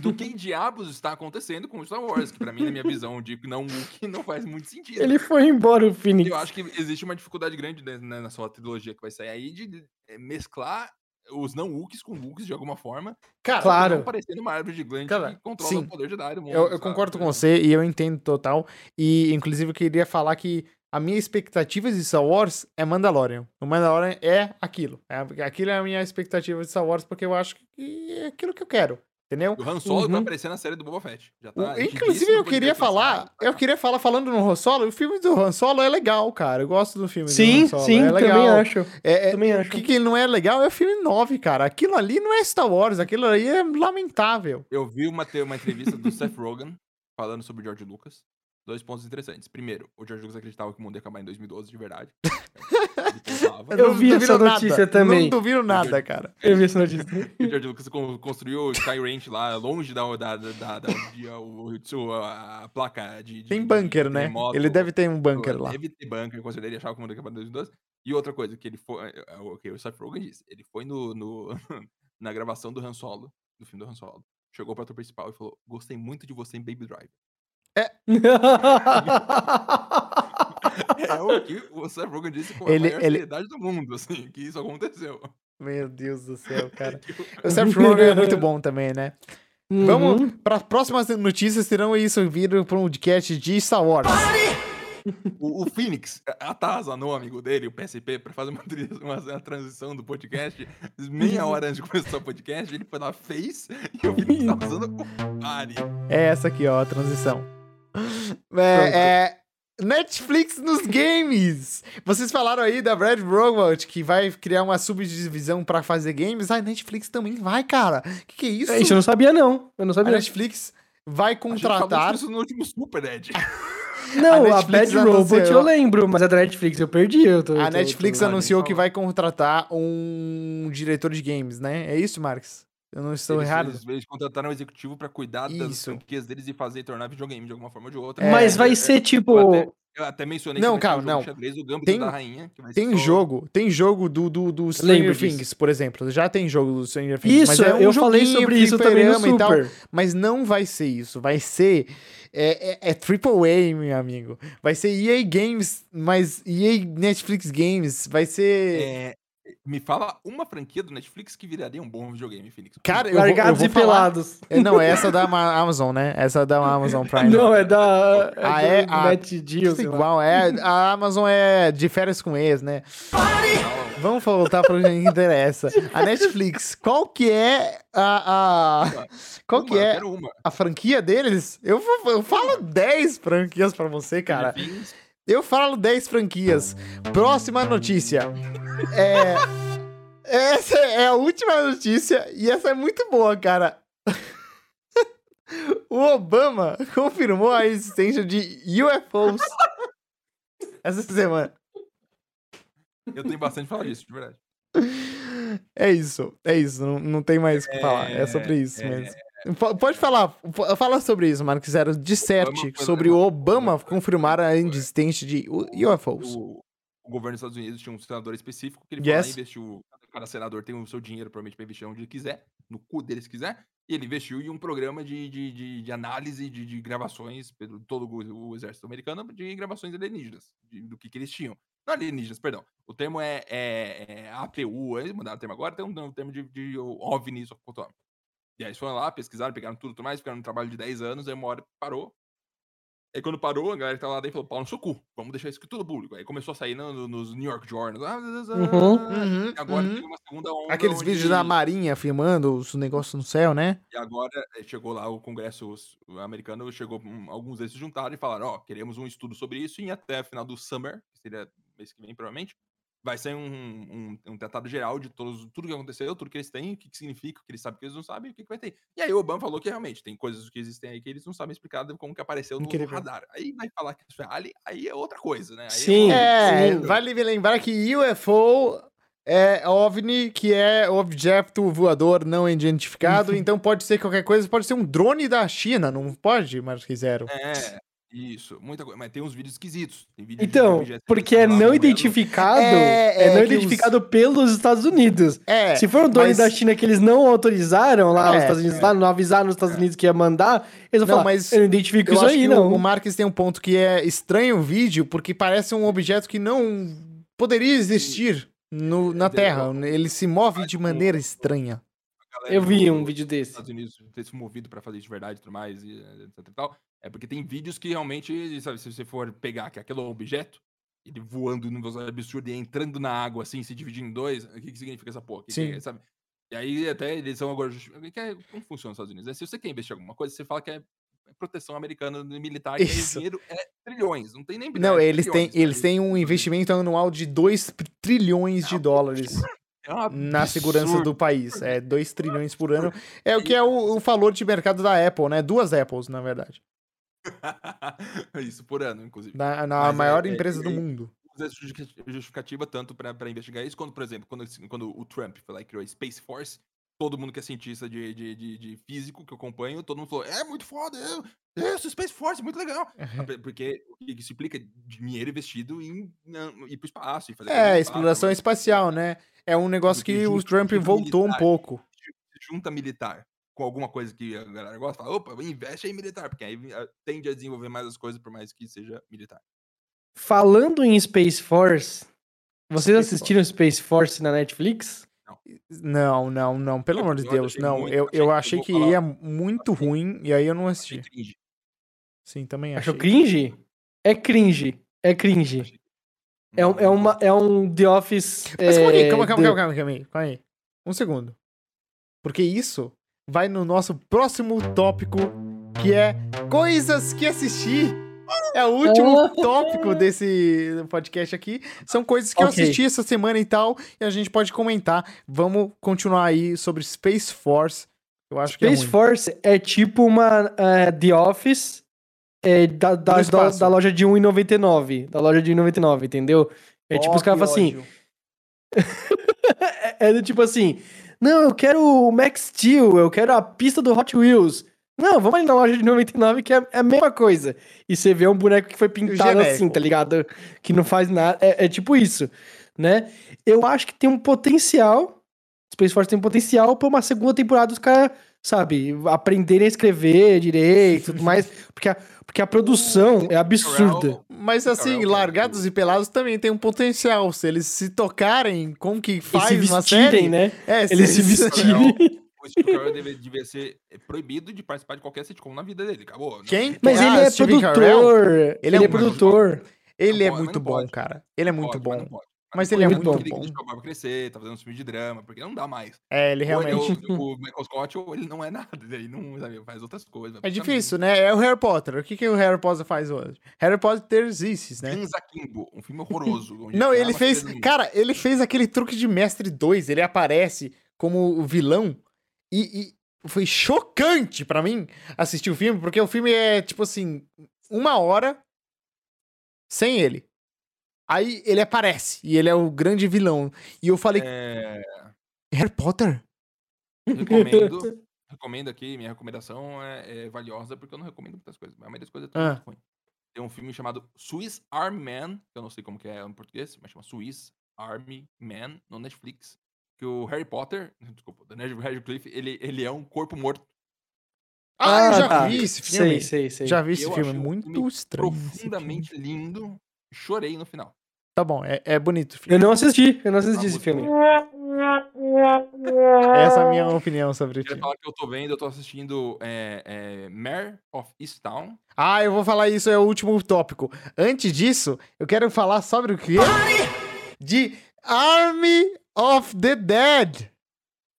do que diabos está acontecendo com o Star Wars, que pra mim, na minha visão de não Wookiee, não faz muito sentido. Ele foi embora, o Phoenix. Eu acho que existe uma dificuldade grande né, na sua trilogia que vai sair aí de de, eh, mesclar os não Wookies com Wookies de alguma forma. Cara, Claro. parecendo uma árvore gigante Cara, que controla sim. o poder Jedi do mundo. Eu, eu concordo com Por você e eu entendo total. E, inclusive, eu queria falar que a minha expectativa de Star Wars é Mandalorian. O Mandalorian é aquilo. É, aquilo é a minha expectativa de Star Wars, porque eu acho que é aquilo que eu quero. Entendeu? O Han Solo vai Uhum. aparecer na série do Boba Fett. Já O- tá, disse inclusive, eu queria falar. Eu queria falar falando no Han Solo. O filme do Han Solo é legal, cara. Eu gosto do filme do Sim, Han Solo. sim, é legal. também acho. É, é- Também o acho. que, que não é legal é o filme 9, cara. Aquilo ali não é Star Wars, aquilo ali é lamentável. Eu vi uma, uma entrevista do Seth Rogen falando sobre o George Lucas. Dois pontos interessantes. Primeiro, o George Lucas acreditava que o mundo ia acabar em 2012 de verdade. Eu não vi essa notícia nada. também. Não duvido nada, cara. Eu vi essa notícia. O George Lucas con- construiu o Sky Ranch lá, longe da, da, da, da é o, o- a, a placa de, de- Tem de bunker, né? terremoto. Ele deve ter um bunker lá. Deve ter bunker, com certeza ele achava que o mundo ia acabar em 2012. E outra coisa, que ele foi. é, é, O que o Seth Rogen disse, ele foi no, no- na gravação do Han Solo, do filme do Han Solo. Chegou pro ator principal e falou: Gostei muito de você em Baby Driver. É o que o Seth Rogen disse com a Ele- maior ele- seriedade do mundo, assim, que isso aconteceu. Meu Deus do céu, cara. O Seth Rogen é muito bom também, né? Uhum. Vamos para as próximas notícias, terão isso vindo para um podcast de Star Wars. O, o Phoenix atazanou o amigo dele, o PSP, pra fazer uma, uma, uma transição do podcast. Meia hora antes de começar o podcast, ele foi lá, fez, e o Phoenix tá usando o pare. É essa aqui, ó, a transição. É, é, Netflix nos games. Vocês falaram aí da Brad Robot que vai criar uma subdivisão pra fazer games. A Netflix também vai, cara. Que que é isso? Isso eu não sabia, não. Eu não A sabia. Netflix vai A gente falou contratar. isso no último Super, Ed. Não, a a, Netflix Bad Robot anunciou- eu lembro, mas a da Netflix eu perdi. Eu tô, A tô- Netflix tô- anunciou falou. que vai contratar um diretor de games, né? É isso, Marcos? Eu não estou Eles, errado? eles, eles contrataram um executivo pra cuidar das Isso. franquias deles e fazer e tornar videogame de alguma forma ou de outra. É. Mas vai ser tipo. Eu até, eu até mencionei Não, que o jogo não. xadrez, o Gambito Tem- da Rainha. Tem só- jogo, tem jogo do, do, do Stranger. Things, por exemplo. Já tem jogo do Stranger Things. mas Isso, é um eu falei sobre isso também no e tal. Super. Mas não vai ser isso. Vai ser. É, é, é AAA, meu amigo. Vai ser EA Games, mas EA Netflix Games. Vai ser. É, me fala uma franquia do Netflix que viraria um bom videogame, Phoenix. Cara, eu vou, eu Largados vou e falar. pelados. É, Não, é essa da Ama- Amazon, né? Essa é da Amazon Prime. Não, é da. Ah, é é? do Ah, Deal, igual, é. A Amazon é de férias com ex, né? Vamos voltar pro que interessa. A Netflix, qual que é a. a qual Uma, que é a franquia deles? Eu, eu falo 10 franquias pra você, cara. Things, Eu falo 10 franquias. Próxima notícia. É. Essa é a última notícia e essa é muito boa, cara. O Obama confirmou a existência de UFOs essa semana. Eu tenho bastante pra falar disso, de verdade. É isso, é isso, não, não tem mais o que falar, é sobre isso é, mesmo. Pode falar, fala sobre isso, Marcos Zero. Disserte sobre o. Obama confirmar a existência de UFOs. O, o governo dos Estados Unidos tinha um senador específico que ele Yes. lá investiu. Cada senador tem o seu dinheiro, provavelmente, pra investir onde ele quiser, no cu dele se quiser. E ele investiu em um programa de, de, de, de análise de, de gravações pelo todo o, o exército americano de gravações alienígenas, de- do que, que eles tinham. Não alienígenas, perdão. O termo é, é, é APU, eles mudaram o termo agora, tem um, um termo de, de OVNI fotômetro. E aí eles foram lá, pesquisaram, pegaram tudo, tudo mais, ficaram no trabalho de 10 anos, aí uma hora parou. Aí quando parou, a galera que tava lá dentro falou, pau no seu cu, vamos deixar isso aqui tudo público. Aí começou a sair no- nos New York Journals. ah, Uhum. Uhum, E agora uhum. teve uma segunda onda. Aqueles onde- vídeos da Marinha filmando os negócios no céu, né? E agora eh, chegou lá o Congresso americano, chegou, hum, alguns deles se juntaram e falaram, ó, queremos um estudo sobre isso e até a final do summer, que seria mês que vem provavelmente, vai sair um, um, um tratado geral de todos, tudo que aconteceu, tudo que eles têm, o que, que significa, o que eles sabem, o que eles não sabem, o que, que vai ter. E aí o Obama falou que realmente tem coisas que existem aí que eles não sabem explicar como que apareceu no, Incrível. radar. Aí vai falar que isso é alien, aí é outra coisa, né? Aí Sim. uma- É, sim. vale lembrar que UFO é OVNI, que é objeto voador não identificado, então pode ser qualquer coisa, pode ser um drone da China, não pode, Marquis Zero? É, isso, muita coisa. Mas tem uns vídeos esquisitos. Tem vídeo de Então, porque é não identificado, É, é, é não que os- identificado pelos Estados Unidos. É, Se for um drone mas- da China que eles não autorizaram lá É, nos Estados Unidos, lá, não avisaram nos Estados Unidos que ia mandar, eles vão Não, falar, mas eu não identifico Eu isso acho aí, que não. o, o Marques tem um ponto que é estranho o vídeo, porque parece um objeto que não poderia existir no, na É, Terra. Ele se move de maneira estranha. Eu vi um vídeo desse. Estados Unidos ter se movido pra fazer isso de verdade e tudo mais, e etc e tal. É porque tem vídeos que realmente, sabe, se você for pegar que aquele objeto, ele voando num velocidade absurda e entrando na água assim, se dividindo em dois, o que, que significa essa porra? Que que é, Sim. sabe? E aí até eles são agora. que é- como funciona nos Estados Unidos? né? Se você quer investir em alguma coisa, você fala que é proteção americana militar, e o Isso. dinheiro é trilhões, não tem nem Não, bilhões, eles têm, eles têm um investimento anual de 2 trilhões de dólares É na segurança absurdo. do país. É 2 trilhões por ano. É o que é o, o valor de mercado da Apple, né? Duas Apples, na verdade. Isso, por ano, inclusive. Na, na Mas é- maior é- empresa e do mundo. usa essa justificativa tanto pra investigar isso, quando, por exemplo, quando, esse- quando o Trump foi lá e criou a Space Force, todo mundo que é cientista de, de, de, de físico que eu acompanho, todo mundo falou, é muito foda, é, isso, Space Force, muito legal. Porque o que isso implica dinheiro investido em na- ir pro espaço e É, espaço, exploração espacial, né? É um negócio Porque que o Trump voltou um militar. pouco. se junta militar com alguma coisa que a galera gosta, fala, opa, investe em militar, porque aí ah, tende a desenvolver mais as coisas, por mais que seja militar. Falando em Space Force, vocês Space assistiram Space Force na Netflix? Não, não, não, pelo amor de eu Deus, não. muito- Eu, achei- eu eu achei que falar- ia muito ruim e aí eu não Achei assisti. cringe. Sim, também achei. Achou cringe? É cringe. É cringe. É, um- é, uma, é um The Office. Mas calma é, aqui, calma, calma, calma, calma, calma, aí, calma aí. Um segundo. Porque isso vai no nosso próximo tópico, que é coisas que assistir. É o último tópico desse podcast aqui. São coisas que eu Ok. assisti essa semana e tal, e a gente pode comentar. Vamos continuar aí sobre Space Force. Eu acho que é Space ruim. Force é tipo uma é, The Office é, da, da, da, da loja de 1,99. Da loja de 1,99, entendeu? É tipo Ó, os caras falam assim. é, é do tipo assim. Não, eu quero o Max Steel, eu quero a pista do Hot Wheels. Não, vamos ali na loja de 99 que é, é a mesma coisa. E você vê um boneco que foi pintado assim, tá ligado? Que não faz nada. É, é tipo isso, né? Eu acho que tem um potencial. Space Force tem um potencial pra uma segunda temporada os caras, sabe, aprenderem a escrever direito e tudo mais. Porque a, porque a produção é absurda. Mas assim, é Largados e Pelados também tem um potencial. Se eles se tocarem como que faz se uma vestirem, série... né? É, Eles se vestirem. O Steve Carell deve- devia ser proibido de participar de qualquer sitcom na vida dele. Acabou. Não- Quem? Mas Ah, ele é produtor. Ele, é é, um- produtor. Ele é Não pode, muito mas não bom, cara. Ele é muito bom. Mas ele é muito Ele bom. tem que deixar o barba crescer, tá fazendo um filme de drama, porque não dá mais. É, ele Ou ele é realmente... o, o Michael Scott ou ele não é nada. Ele não sabe, faz outras coisas. É difícil, né? É o Harry Potter. O que, que o Harry Potter faz hoje? Harry Potter existe, né? Guns Akimbo, um filme horroroso. Não, ele fez. Cara, ele fez aquele truque de Mestre 2. Ele aparece como o vilão. E, e foi chocante pra mim assistir o filme, porque o filme é, tipo assim, uma hora sem ele. Aí ele aparece e ele é o grande vilão. E eu falei, É, Harry Potter? recomendo, recomendo aqui, minha recomendação é, é valiosa, porque eu não recomendo muitas coisas. mas A maioria das coisas é tudo Ah. muito ruim. Tem um filme chamado Swiss Army Man, que eu não sei como que é em português, mas chama Swiss Army Man, no Netflix. Que o Harry Potter, desculpa, o Daniel Radcliffe, ele, ele é um corpo morto. Ah, eu já tá. vi esse filme. Sei, sei, sei. Já vi esse Eu filme. achei um muito filme estranho. Profundamente lindo. Chorei no final. Tá bom, é, é bonito. Eu não assisti, eu não assisti Ah, esse filme. Essa é a minha opinião sobre o filme. falar que eu tô vendo, eu tô assistindo é, é, Mare of Easttown. Ah, eu vou falar isso, é o último tópico. Antes disso, eu quero falar sobre o quê? De Army of the Dead.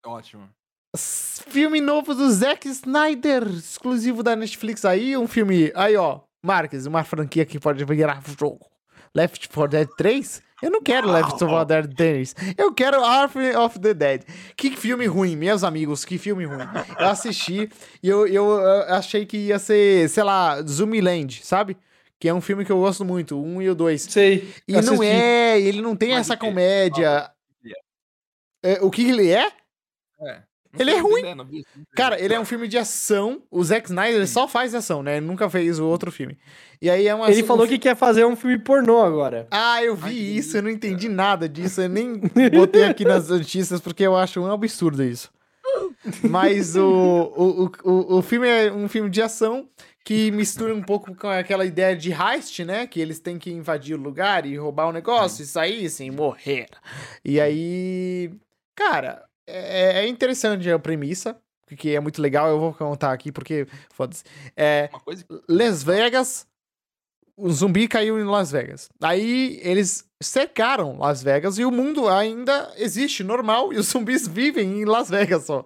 Ótimo. Filme novo do Zack Snyder, exclusivo da Netflix aí, um filme, aí ó, Marques, uma franquia que pode virar jogo. Left 4 Dead 3? Eu não quero Left 4 Dead 3. Eu quero Army of the Dead. Que filme ruim, meus amigos, que filme ruim. Eu assisti e eu, eu, achei que ia ser, sei lá, Zoomiland, sabe? Que é um filme que eu gosto muito, o um e o dois. Sei. E não é, ele não tem Mas essa quê? comédia. ele É, o que ele é? É. Ele é ruim. Cara, ele é um filme de ação. O Zack Snyder só faz ação, né? Ele nunca fez o outro filme. E aí é uma. Ele um falou fi- que quer fazer um filme pornô agora. Ah, eu Ai, vi que isso, eu não entendi nada disso. Eu nem botei aqui nas notícias porque eu acho um absurdo isso. Mas o, o, o, o, o filme é um filme de ação que mistura um pouco com aquela ideia de heist, né? Que eles têm que invadir o lugar e roubar o negócio e sair sem morrer. E aí. Cara, é, é interessante a premissa, que é muito legal. Eu vou contar aqui porque. Foda-se. É. Las Vegas. O zumbi caiu em Las Vegas. Aí eles cercaram Las Vegas e o mundo ainda existe normal e os zumbis vivem em Las Vegas só.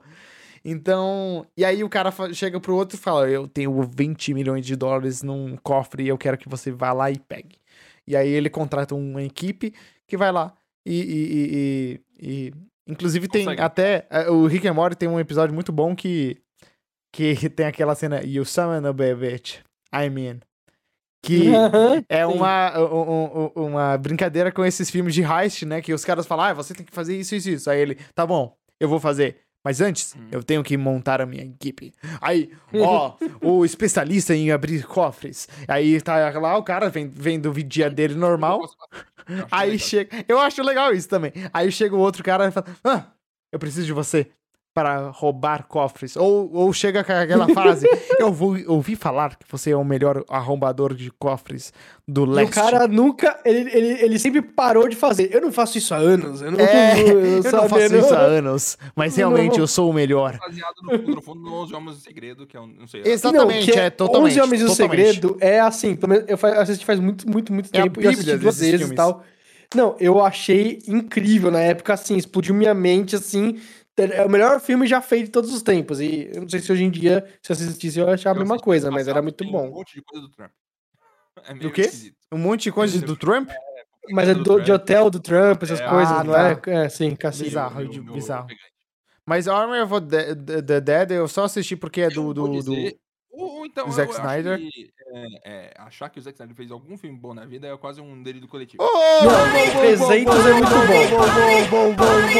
Então, e aí o cara chega pro outro e fala: Eu tenho 20 milhões de dólares num cofre e eu quero que você vá lá e pegue. E aí ele contrata uma equipe que vai lá e- e- e- e- inclusive tem Consegue. até. eh, O Rick and Morty tem um episódio muito bom que. Que tem aquela cena You summon a bitch. I mean. Que é sim. uma, um- um- uma brincadeira com esses filmes de heist, né? Que os caras falam, ah, você tem que fazer isso, isso, isso. Aí ele, tá bom, eu vou fazer. Mas antes, Hum. eu tenho que montar a minha equipe. Aí, ó, o especialista em abrir cofres. Aí tá lá, o cara vem, vem do dia dele normal. Aí legal. chega. Eu acho legal isso também. Aí chega o outro cara e fala: Ah, eu preciso de você para roubar cofres. Ou, ou chega com aquela frase: Eu vou ouvi falar que você é o melhor arrombador de cofres do E o leste. cara nunca. Ele, ele, ele sempre parou de fazer. Eu não faço isso há anos. Eu não, É, eu eu não faço não- isso há anos, mas Não. realmente eu sou o melhor. Baseado no fundo, no fundo, no 11 Homens do Segredo, que é um, não sei. Exatamente, Não, que é totalmente. 11 Homens o totalmente. Segredo é assim, eu assisti faz muito, muito, muito É a tempo. eu assisti duas vezes e tal. Não, eu achei incrível na época, assim, explodiu minha mente, assim. É o melhor filme já feito de todos os tempos. E eu não sei se hoje em dia, se eu assistisse, eu ia achar a mesma coisa, mas era muito tem Um bom. monte de coisa do Trump. É Do quê? esquisito. Um monte de coisa do Trump? Mas é do, de hotel do Trump, essas É, coisas, ah, não tá. é? É, sim, cassino. Bizarro. Meu- meu- bizarro. meu. Mas Army of the, the- the Dead eu só assisti porque é do. Do, do- dizer- Ou, ou então, Zack eu acho Snyder. que, é, é, achar que o Zack Snyder fez algum filme bom na vida é quase um delírio coletivo. Oh, Não, bom, bom, 300 bom, é muito bom, bom. bom, bom, bom,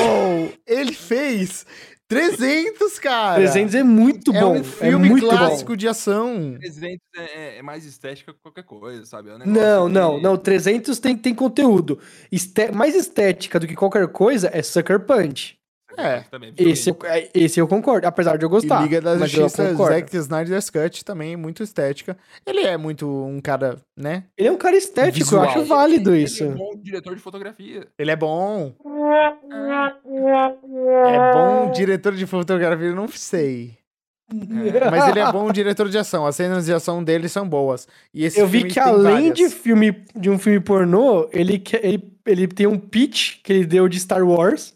bom. Ele fez 300, cara. 300 é muito é bom. um filme é muito clássico bom. de ação. 300 é, é- é mais estética que qualquer coisa, sabe? É um Não, não, que- não. 300 tem, tem conteúdo. Este- mais estética do que qualquer coisa é Sucker Punch. É. Também, Esse, eu- é, esse eu concordo, apesar de eu E gostar. Liga da Justiça. Zack Snyder's Cut também, muito estética. Ele é muito um cara, né? Ele é um cara estético, Visual. eu acho válido Ele isso. é um bom diretor de fotografia. Ele é bom. É bom diretor de fotografia, eu não sei. Mas ele é bom diretor de ação. As cenas de ação dele são boas. E esse Eu vi que além de filme de um filme pornô, ele, que- ele, ele tem um pitch que ele deu de Star Wars,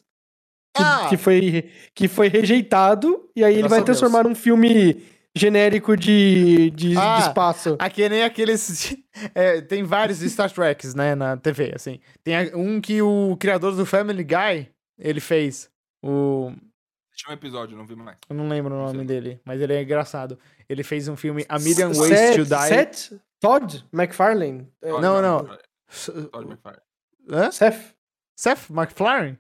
que, Ah! que foi, que foi rejeitado, e aí ele vai Deus. transformar num filme genérico de, de, de Ah, espaço. Aqui é nem aqueles. é, tem vários Star Treks, né, na TV, assim. Tem um que o criador do Family Guy, ele fez. O. Tinha um episódio, não vi mais. Eu não lembro o Não nome dele, mas ele é engraçado. Ele fez um filme A Million Seth- Ways to Die. Seth? Todd McFarlane? É, Todd Não, não. McFarlane. S- Todd McFarlane. Hã? Seth? Seth MacFarlane?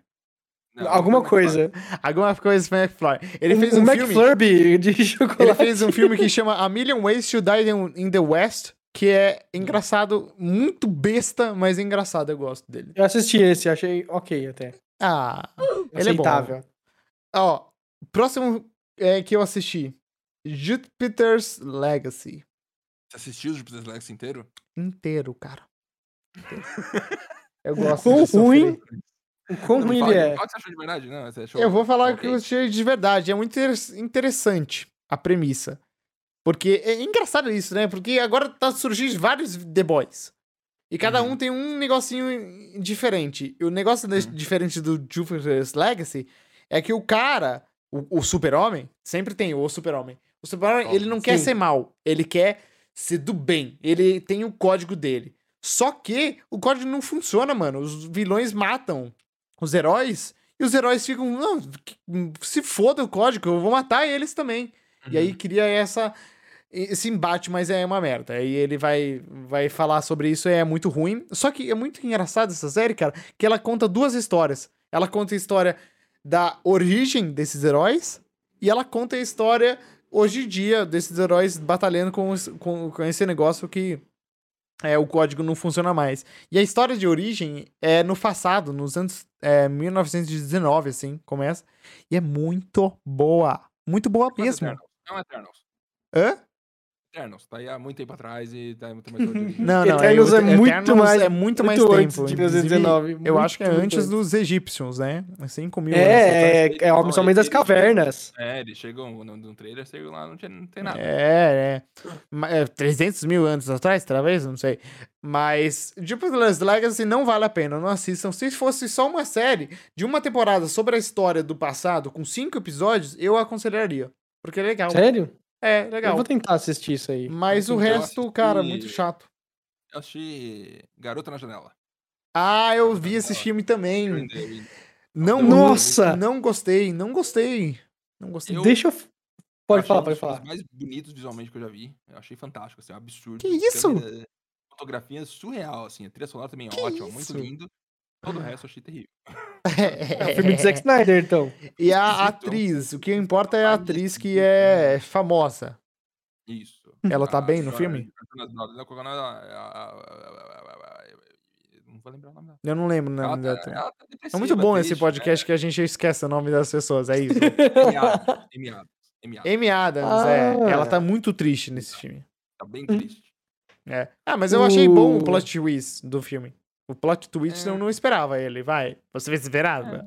Não, Alguma McFarlane. coisa. Alguma coisa McFly. Ele fez um, um, um filme. McFlurby de Ele chocolate. fez um filme que chama A Million Ways to Die in, the West, que é engraçado, muito besta, mas engraçado, eu gosto dele. Eu assisti esse, achei ok até. Ah, ele é bom. Aceitável. Ó, próximo é, que eu assisti, Jupiter's Legacy. Você assistiu o Jupiter's Legacy inteiro? Inteiro, cara. Eu gosto Quão ruim O quão Não, fala- ele é. fala o que você achou de verdade? Não, achou- Eu vou falar ok. que eu achei de verdade. É muito inter- interessante a premissa. Porque é engraçado isso, né? Porque agora tá surgindo vários The Boys. E cada Uhum. um tem um negocinho diferente. E o negócio Uhum. diferente do Jupiter's Legacy é que o cara, o, o super-homem, sempre tem o super-homem. O super-homem, Óbvio, ele não quer sim. ser mal. Ele quer ser do bem. Ele tem o código dele. Só que o código não funciona, mano. Os vilões matam os heróis e os heróis ficam, não, se foda o código, eu vou matar eles também. E Uhum. aí cria essa esse embate, mas é uma merda. Aí ele vai vai falar sobre isso, é muito ruim. Só que é muito engraçado essa série, cara, que ela conta duas histórias. Ela conta a história da origem desses heróis e ela conta a história hoje em dia desses heróis batalhando com, os- com, com esse negócio que é, o código não funciona mais. E a história de origem é no passado, nos anos é, 1919, assim, começa. E é muito boa. Muito boa Quanto mesmo. Eternals? Não é Eternals. Hã? Eternals, tá aí há muito tempo atrás e tá muito mais. Não, não. Eternals é o- muito Eternals mais- É muito mais muito antes tempo. de Inclusive, 1919, Eu acho que é antes antes. dos egípcios, né? 5 mil anos. É, é, é o Não, Homem das Cavernas. É, eles chegam no, no trailer, chegam lá, não, tinha, não tem nada. É, é. Ma- é, 300 mil anos atrás, talvez, não sei. Mas Jupiter's Legacy não vale a pena, não assistam. Se fosse só uma série de uma temporada sobre a história do passado, com cinco episódios, eu aconselharia. Porque é legal. Sério? É, Eu legal. vou tentar assistir isso aí. Mas o Eu resto, assisti- cara, muito chato. Eu assisti Garota na Janela. Ah, eu vi esse filme também. Não, Nossa! Não gostei, não gostei. Não gostei. Eu- Deixa eu. Pode Achei falar, um pode dos filmes falar. mais bonitos visualmente que eu já vi. Eu achei fantástico, assim, um absurdo. Que isso? Câmera- Fotografia surreal, assim. A trilha sonora também é ótima, muito lindo. Todo o resto eu achei terrível. É o filme de Zack Snyder, então. E a Esquisito. atriz, o que importa é a atriz que é né? famosa. Isso. Ela tá A bem no filme? Não, é vou lembrar o nome dela. Eu não lembro o nome tá- da atriz. ela tá É muito bom esse triste, podcast né? que a gente esquece o nome das pessoas, é isso. Amy Adams, Amy Adams, Amy Adams. Amy Adams, é. Ah. Ela tá muito triste nesse filme. Tá bem triste. É. Ah, mas eu achei bom o O- plot twist do filme. O plot twist É. eu não esperava ele, vai. Você vê esperava?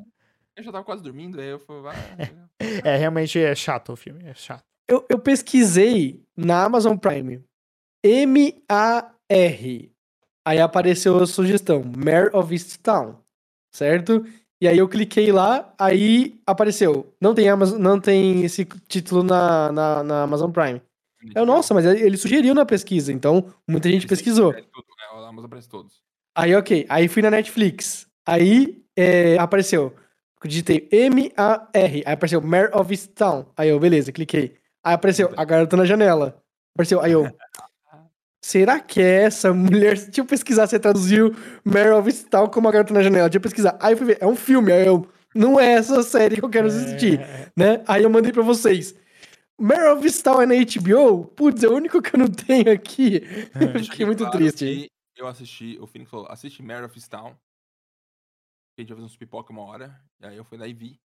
Eu já tava quase dormindo, aí eu falei, vai. É, realmente é chato o filme, é chato. Eu, eu pesquisei na Amazon Prime. M-A-R. Aí apareceu a sugestão, Mare of Easttown. Certo? E aí eu cliquei lá, aí apareceu. Não tem, Amazon, não tem esse título na, na, na Amazon Prime. Eu, nossa, mas ele sugeriu na pesquisa, então muita gente pesquisou. É, tudo, é, a Amazon aparece todos. Aí, ok. Aí fui na Netflix. Aí é, apareceu. Eu digitei M-A-R. Aí apareceu Mare of Easttown. Aí eu, beleza, cliquei. Aí apareceu A Garota na Janela. Apareceu. Aí eu. Será que é essa mulher? Deixa eu pesquisar se traduziu Mare of Easttown como A Garota na Janela. Deixa eu pesquisar. Aí eu fui ver. É um filme. Aí eu. Não é essa série que eu quero assistir. É, Né? Aí eu mandei pra vocês. Mare of Easttown é na HBO? Putz, é o único que eu não tenho aqui. Eu Deixa fiquei muito claro triste. Que Eu assisti, o Phoenix falou, assiste Mare of Town. A gente vai fazer uns pipoca uma hora. E aí eu fui lá e vi.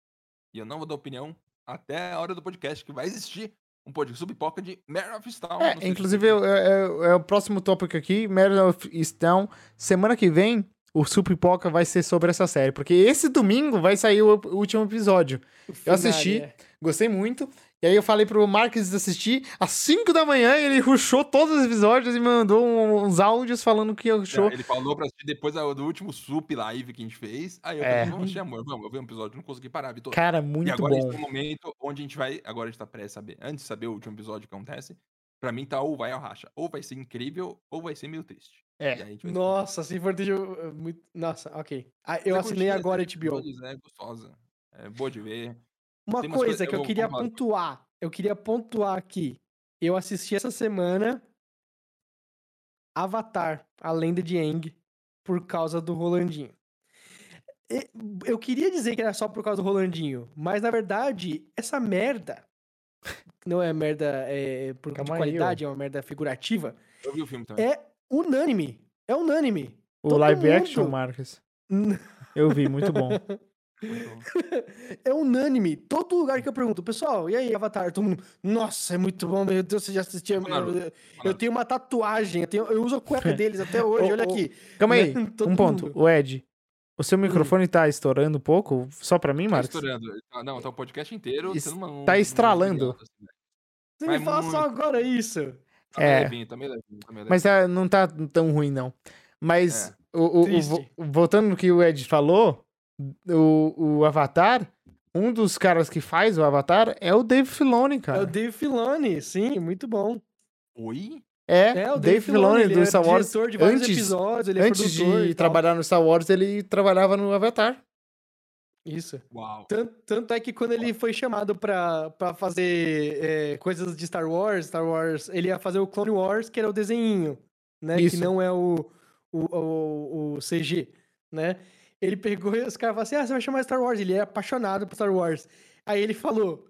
E eu não vou dar opinião até a hora do podcast, que vai existir um podcast sobre pipoca de Mare of Town. É, inclusive, é, é- é o próximo tópico aqui, Mary of Easttown. Semana que vem, o Supipoca vai ser sobre essa série, porque esse domingo vai sair o, o último episódio. Eu assisti. É. Gostei muito. E aí eu falei pro Marques assistir às 5 da manhã, ele rushou todos os episódios e mandou uns áudios falando que rushou. É, Ele falou pra assistir depois da- do último sup live que a gente fez. Aí eu É. falei, vamos assistir, amor, vamos, eu vi um episódio, não consegui parar, Vitor. Cara, E muito agora bom. esse é o momento onde a gente vai. Agora a gente tá a saber. Antes de saber o último episódio que acontece, pra mim tá ou vai ao racha. Ou vai ser incrível, ou vai ser meio triste. É. E Nossa, se for muito. Nossa, ok. Ah, eu é assinei agora HBO. É gostosa. É boa de ver. Uma coisa coisas- que eu eu- queria pontuar. Eu queria pontuar aqui. Eu assisti essa semana Avatar, a lenda de Aang, por causa do Rolandinho. Eu queria dizer que era só por causa do Rolandinho, mas na verdade, essa merda não é merda é, por de Calma qualidade, é uma merda figurativa, Eu vi o filme também. é unânime. É unânime. O todo live action, mundo- Marques. Eu vi, muito bom. É unânime. Todo lugar que eu pergunto, pessoal, e aí, Avatar? Todo mundo, nossa, é muito bom, meu Deus, você já assistiu? Eu, eu tenho uma tatuagem, eu, tenho- eu uso a cueca deles até hoje, olha aqui. Calma aí, Né? Todo um ponto. mundo. O Ed, o seu microfone tá estourando um pouco? Só pra mim, Tá Marcos? estourando. Ah, Não, tá o podcast inteiro. Es- uma- um- tá um estralando. brilhante, assim, né? Você Vai me fala só muito. agora isso. Tá É. levinho, tá levinho, tá. Mas ah, não tá tão ruim, não. Mas, É. o, o- o- voltando no que o Ed falou, o, o Avatar, um dos caras que faz o Avatar é o Dave Filoni, É cara. o Dave Filoni, sim, muito bom. Oi? É, É, o Dave, Filoni, ele do é Star Wars. diretor de vários Antes, episódios, ele é antes e de tal. trabalhar no Star Wars, ele trabalhava no Avatar. Isso. Uau. Tanto, tanto é que quando ele foi chamado pra, pra fazer é, coisas de Star Wars, Star Wars, ele ia fazer o Clone Wars, que era o desenhinho, né? Isso. Que não é o, o, o, o CG, né? Ele pegou e os caras falaram assim, ah, você vai chamar Star Wars. Ele é apaixonado por Star Wars. Aí ele falou,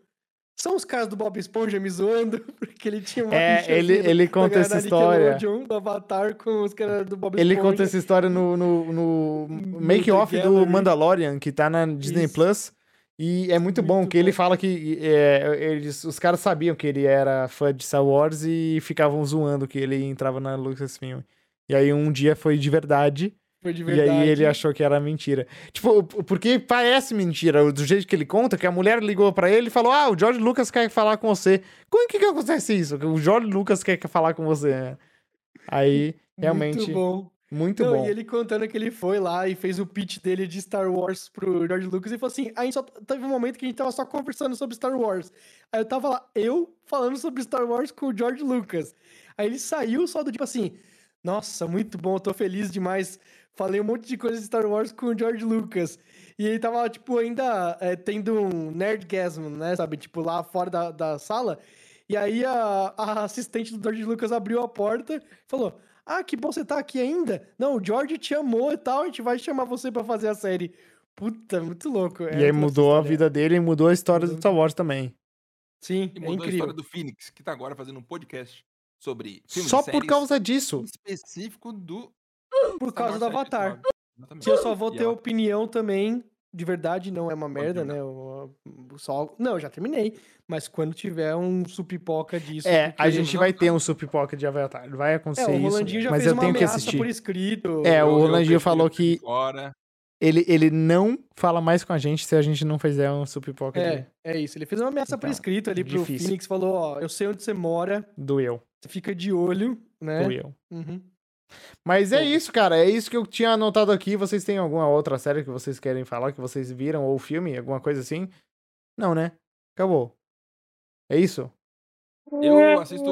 são os caras do Bob Esponja me zoando, porque ele tinha uma É, ele, ele conta essa história. Do Avatar com os caras do Bob Ele Esponja. conta essa história no, no, no No make-off do. Mandalorian, que tá na Disney Isso. Plus. E é muito, bom, Muito que ele bom. fala que é, eles, os caras sabiam que ele era fã de Star Wars e ficavam zoando que ele entrava na Lucasfilm. E aí um dia foi de verdade, Foi de e verdade. aí ele achou que era mentira. Tipo, porque parece mentira, do jeito que ele conta, que a mulher ligou pra ele e falou: Ah, o George Lucas quer falar com você. Como que, que acontece isso? O George Lucas quer falar com você. Aí, realmente, Muito bom. muito Não, bom. E ele contando que ele foi lá e fez o pitch dele de Star Wars pro George Lucas e falou assim: a gente só teve um momento que a gente tava só conversando sobre Star Wars. Aí eu tava lá, eu falando sobre Star Wars com o George Lucas. Aí ele saiu só do tipo assim: Nossa, muito bom, eu tô feliz demais. Falei um monte de coisa de Star Wars com o George Lucas. E ele tava, tipo, ainda é, tendo um nerdgasm, né? Sabe? Tipo, lá fora da, da sala. E aí a, a assistente do George Lucas abriu a porta e falou: Ah, que bom você tá aqui ainda. Não, o George te amou e tal, a gente vai chamar você pra fazer a série. Puta, muito louco. É E aí mudou a vida dele e mudou a história do. Star Wars também. Sim, E é mudou a incrível. história do Phoenix, que tá agora fazendo um podcast sobre filmes Só e por séries causa disso. específico do Por causa do Wars Avatar. 7, Exatamente. Que eu só vou E ter ela- opinião também. De verdade, não é uma merda, né? O, só, não, já terminei. Mas quando tiver um supipoca disso. É, a gente vai ter um supipoca de Avatar. Vai É, acontecer o isso. Rolandinho já mas fez eu uma tenho que ameaça assistir. por escrito. É, o eu Rolandinho falou que Fora. ele, ele não fala mais com a gente se a gente não fizer um supipoca É, de é isso. Ele fez uma ameaça por Então, escrito ali pro difícil. Phoenix. Falou, ó, eu sei onde você mora. doeu. Você fica de olho, né? Doeu. Uhum. Mas é isso, cara. É isso que eu tinha anotado aqui. Vocês têm alguma outra série que vocês querem falar, que vocês viram, ou filme, alguma coisa assim? Não, né? Acabou. É isso? Eu assisto.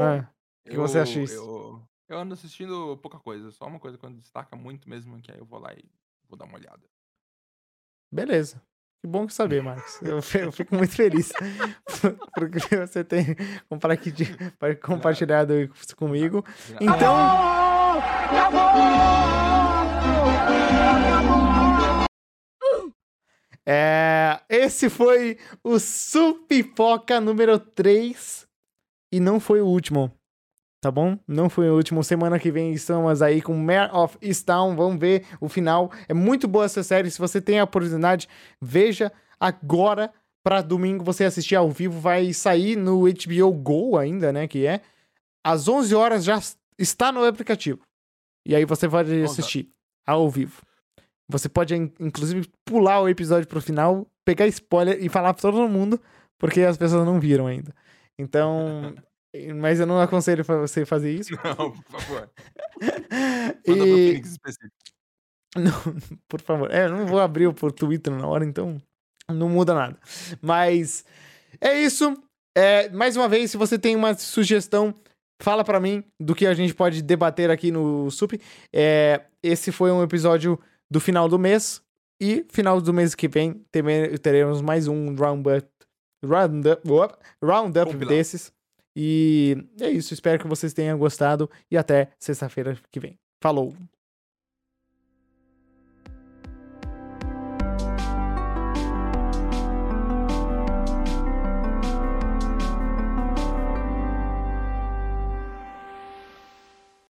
É. O que você acha eu- disso? Eu, eu ando assistindo pouca coisa. Só uma coisa quando destaca muito mesmo, que aí eu vou lá e vou dar uma olhada. Beleza. Que bom que saber, Marcos. Eu, eu fico muito feliz porque você tem compartilha- compartilhado isso comigo. Então, é, esse foi o Supipoca número 3 e não foi o último. Tá bom? Não foi o último. Semana que vem estamos aí com Mare of Easttown. Vamos ver o final. É muito boa essa série. Se você tem a oportunidade, veja agora para domingo você assistir ao vivo. Vai sair no HBO Go ainda, né? Que é. Às 11 horas já está no aplicativo. E aí você pode assistir ao vivo. Você pode, in- inclusive, pular o episódio pro final, pegar spoiler e falar pra todo mundo, porque as pessoas não viram ainda. Então. Mas eu não aconselho pra você fazer isso. Não, por favor. Manda pro E, específico. não, por favor. É, eu não vou abrir o por Twitter na hora, então não muda nada. Mas é isso. É, mais uma vez, se você tem uma sugestão, fala pra mim do que a gente pode debater aqui no SUP. É, esse foi um episódio do final do mês. E final do mês que vem teremos mais um roundup, roundup, roundup Compilado. desses. E é isso. Espero que vocês tenham gostado. E até sexta-feira que vem. Falou!